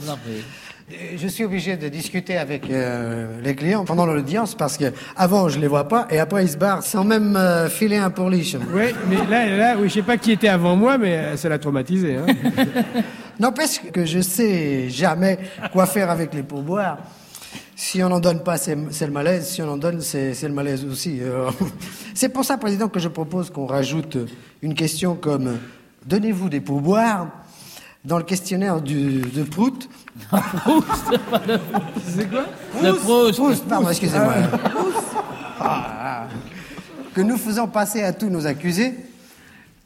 Je suis obligé de discuter avec euh, les clients pendant l'audience parce que avant je les vois pas et après ils se barrent sans même euh, filer un pourliche. Oui, mais là, là, oui, je sais pas qui était avant moi, mais euh, ça l'a traumatisé. Hein. N'empêche que je sais jamais quoi faire avec les pourboires. Si on n'en donne pas, c'est le malaise. Si on en donne, c'est c'est le malaise aussi. Euh, C'est pour ça, Président, que je propose qu'on rajoute une question comme Donnez-vous des pourboires dans le questionnaire du, de Prout. C'est quoi Le Proust. Proust, pardon, excusez-moi. Ah, que nous faisons passer à tous nos accusés,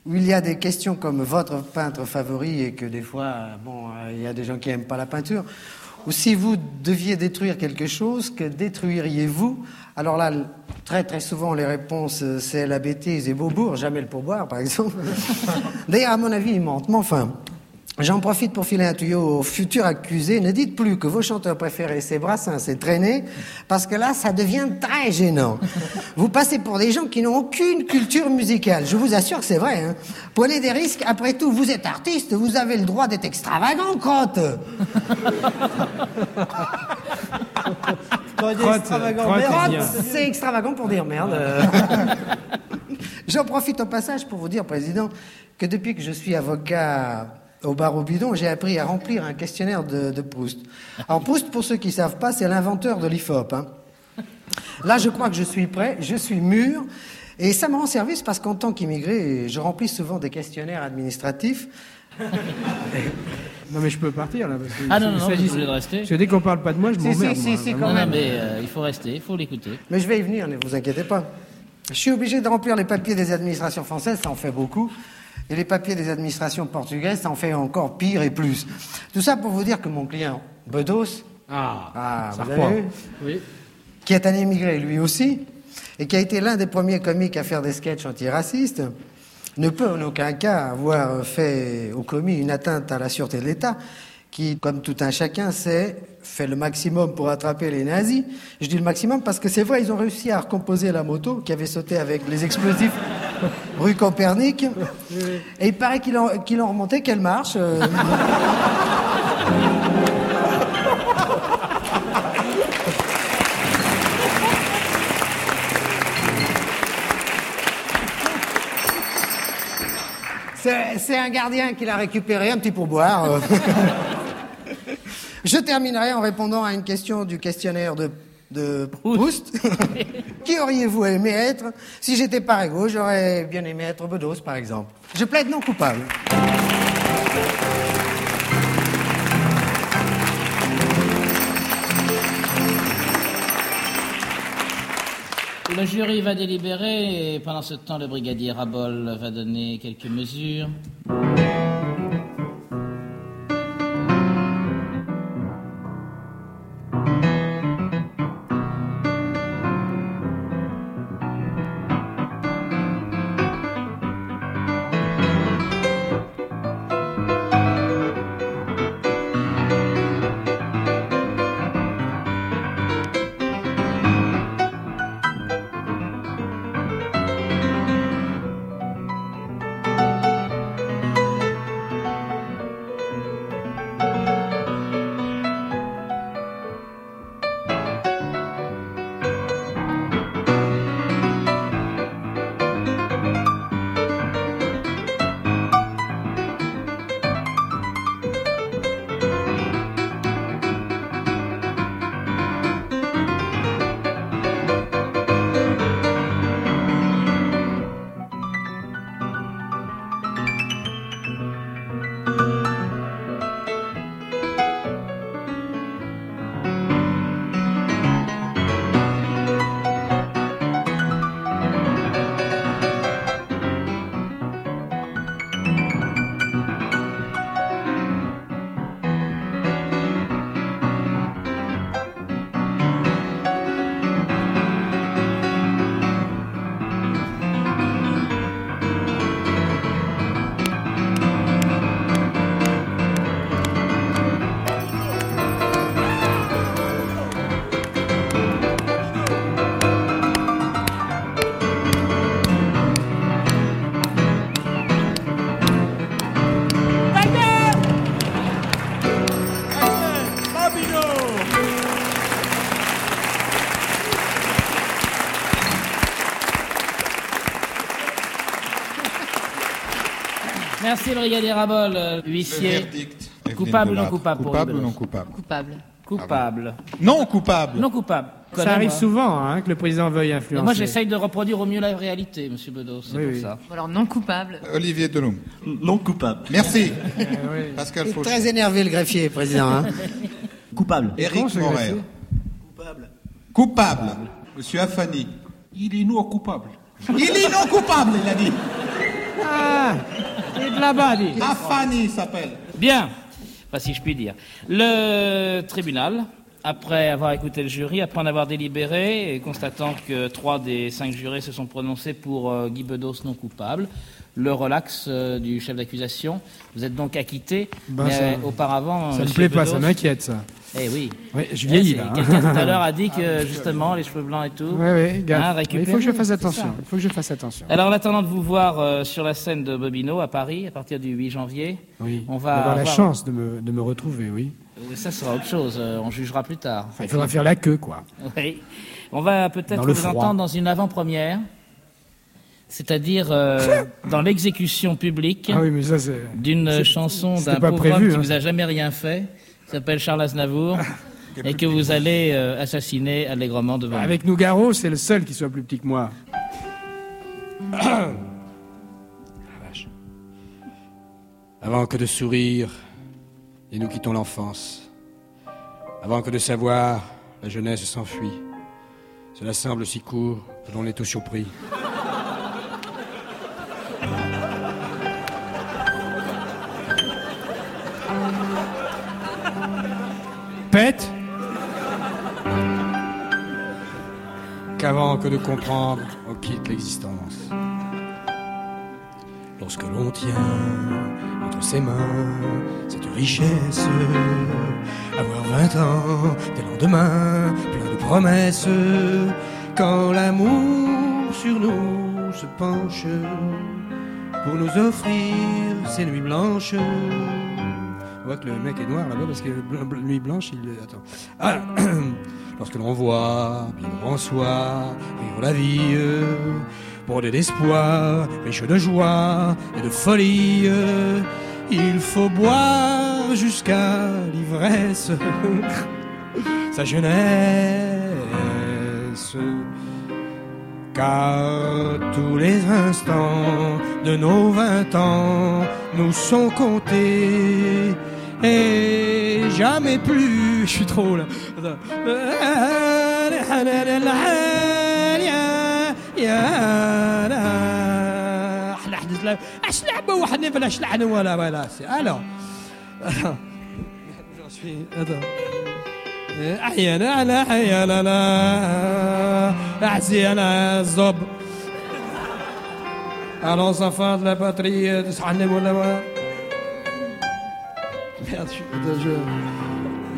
où il y a des questions comme votre peintre favori et que des fois, bon, euh, il y a des gens qui n'aiment pas la peinture, ou si vous deviez détruire quelque chose, que détruiriez-vous Alors là, très très souvent, les réponses, euh, c'est la bêtise et Beaubourg, jamais le pourboire, par exemple. D'ailleurs, à mon avis, ils mentent, mais enfin... J'en profite pour filer un tuyau aux futurs accusés. Ne dites plus que vos chanteurs préférés, c'est Brassens, c'est Traîné, parce que là, ça devient très gênant. Vous passez pour des gens qui n'ont aucune culture musicale. Je vous assure que c'est vrai. Hein. Prenez des risques. Après tout, vous êtes artiste, vous avez le droit d'être extravagant, crotte. C'est extravagant pour dire merde. J'en profite au passage pour vous dire, Président, que depuis que je suis avocat au bar au bidon, j'ai appris à remplir un questionnaire de, de Proust. Alors Proust, pour ceux qui ne savent pas, c'est l'inventeur de l'IFOP. hein. Là, je crois que je suis prêt, je suis mûr, et ça me rend service parce qu'en tant qu'immigré, je remplis souvent des questionnaires administratifs. Non, mais je peux partir, là. Parce que Ah non, non, non, vous de rester? Parce que dès qu'on parle pas de moi, je m'emmerde. si, si, si, vraiment. quand Non, même. non, mais euh, il faut rester, il faut l'écouter. Mais je vais y venir, ne vous inquiétez pas. Je suis obligé de remplir les papiers des administrations françaises, ça en fait beaucoup. Et les papiers des administrations portugaises, en fait encore pire et plus. Tout ça pour vous dire que mon client, Bedos, Ah, ah, ça vous reprend. avez vu Oui. qui est un émigré lui aussi, et qui a été l'un des premiers comiques à faire des sketchs antiracistes, ne peut en aucun cas avoir fait ou commis une atteinte à la sûreté de l'État, qui, comme tout un chacun sait, fait le maximum pour attraper les nazis. Je dis le maximum parce que c'est vrai, ils ont réussi à recomposer la moto qui avait sauté avec les explosifs rue Copernic. Et il paraît qu'ils l'ont l'ont remonté, qu'elle marche. euh. C'est c'est un gardien qui l'a récupéré, un petit pourboire. Je terminerai en répondant à une question du questionnaire de, de Proust. qui auriez-vous aimé être Si j'étais pas égaux, j'aurais bien aimé être Bedos, par exemple. Je plaide non coupable. Le jury va délibérer et pendant ce temps, le brigadier Rabol va donner quelques mesures. Merci, le brigadier Rabol. Euh, Huissier. Coupable ou non coupable pour Coupable le- ou non coupable Coupable. Coupable. Non coupable. Non coupable. Ça arrive souvent hein, que le président veuille Et influencer. moi, j'essaye de reproduire au mieux la réalité, monsieur Bedos, c'est Oui, pour oui. ça. Alors non coupable. Olivier Delhomme. Non coupable. Merci. oui. Pascal Il est Fauché. très énervé, le greffier, président. hein. Coupable. Éric Morer. greffier? Coupable. Coupable. Monsieur Afani. Il est non coupable. Il est non coupable, il a dit. Ah, et de là-bas, dit. Afani s'appelle. Bien, enfin, si je puis dire. Le tribunal, après avoir écouté le jury, après en avoir délibéré, et constatant que trois des cinq jurés se sont prononcés pour euh, Guy Bedos non coupable, le relax euh, du chef d'accusation, vous êtes donc acquitté, Ben, mais ça- euh, auparavant... Ça ne monsieur plaît pas, ça m'inquiète, ça. Eh oui. Oui, je Eh, vieillis, là. hein. Quelqu'un tout à l'heure a dit que, justement, les cheveux blancs et tout... Oui, oui, gaffe. hein, Mais il faut que je fasse attention. Il faut que je fasse attention. Alors, en attendant de vous voir euh, sur la scène de Bobino à Paris, à partir du 8 janvier, Oui. on va avoir la chance de me, de me retrouver, oui. euh, ça sera autre chose, euh, on jugera plus tard. Enfin, il faudra faire la queue, quoi. Oui. On va peut-être vous froid. entendre dans une avant-première, c'est-à-dire euh, dans l'exécution publique Ah oui, d'une chanson d'un pauvre prévu, homme qui hein. vous a jamais rien fait, qui s'appelle Charles Aznavour, et que vous allez euh, assassiner allègrement devant. Avec Nougaro, c'est le seul qui soit plus petit que moi. Ah, vache. Avant que de sourire, et nous quittons l'enfance. Avant que de savoir, la jeunesse s'enfuit. Cela semble si court que l'on est tout surpris. Qu'avant que de comprendre, on quitte l'existence. Lorsque l'on tient entre ses mains cette richesse, avoir vingt ans, des lendemains, plein de promesses, quand l'amour sur nous se penche pour nous offrir ces nuits blanches. On voit que le mec est noir là-bas parce que nuit blanche, il. Attends. Ah, lorsque l'on voit bien en soi vivre la vie, euh, bordée d'espoir, riche de joie et de folie, euh, il faut boire jusqu'à l'ivresse sa jeunesse. Car tous les instants de nos vingt ans nous sont comptés et jamais plus. Je suis trop là. Alors, alors. واحد في الاشلعن ولا بلاسي ألو أحيانا على أحيانا لا احسي على الزب ألو صفات لا باتري تسعني ولا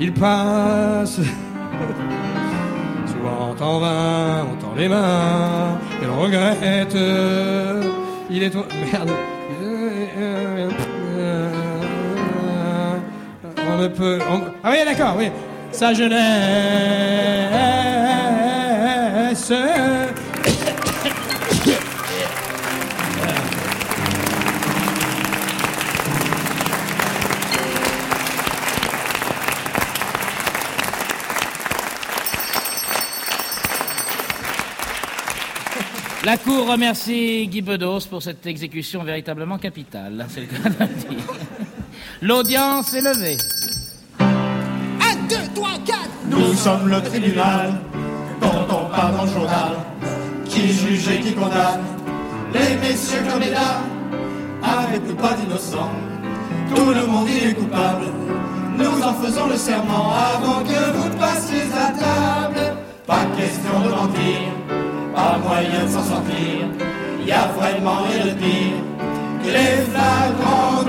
Il passe. Souvent en vain, on tend les mains Et l'on regrette. Il est. Merde. On ne peut... Ah oui, d'accord, oui. Sa jeunesse La Cour remercie Guy Bedos pour cette exécution véritablement capitale. C'est le cas de le dire. L'audience est levée. 1, 2, 3, 4 Nous sommes le tribunal dont on parle dans le journal, qui juge et qui condamne? Les messieurs comme les dames, avec ou pas d'innocents. Tout le monde y est coupable. Nous en faisons le serment avant que vous passiez à table. Pas question de mentir, pas moyen de s'en sortir. Y a vraiment rien de pire que les flagrants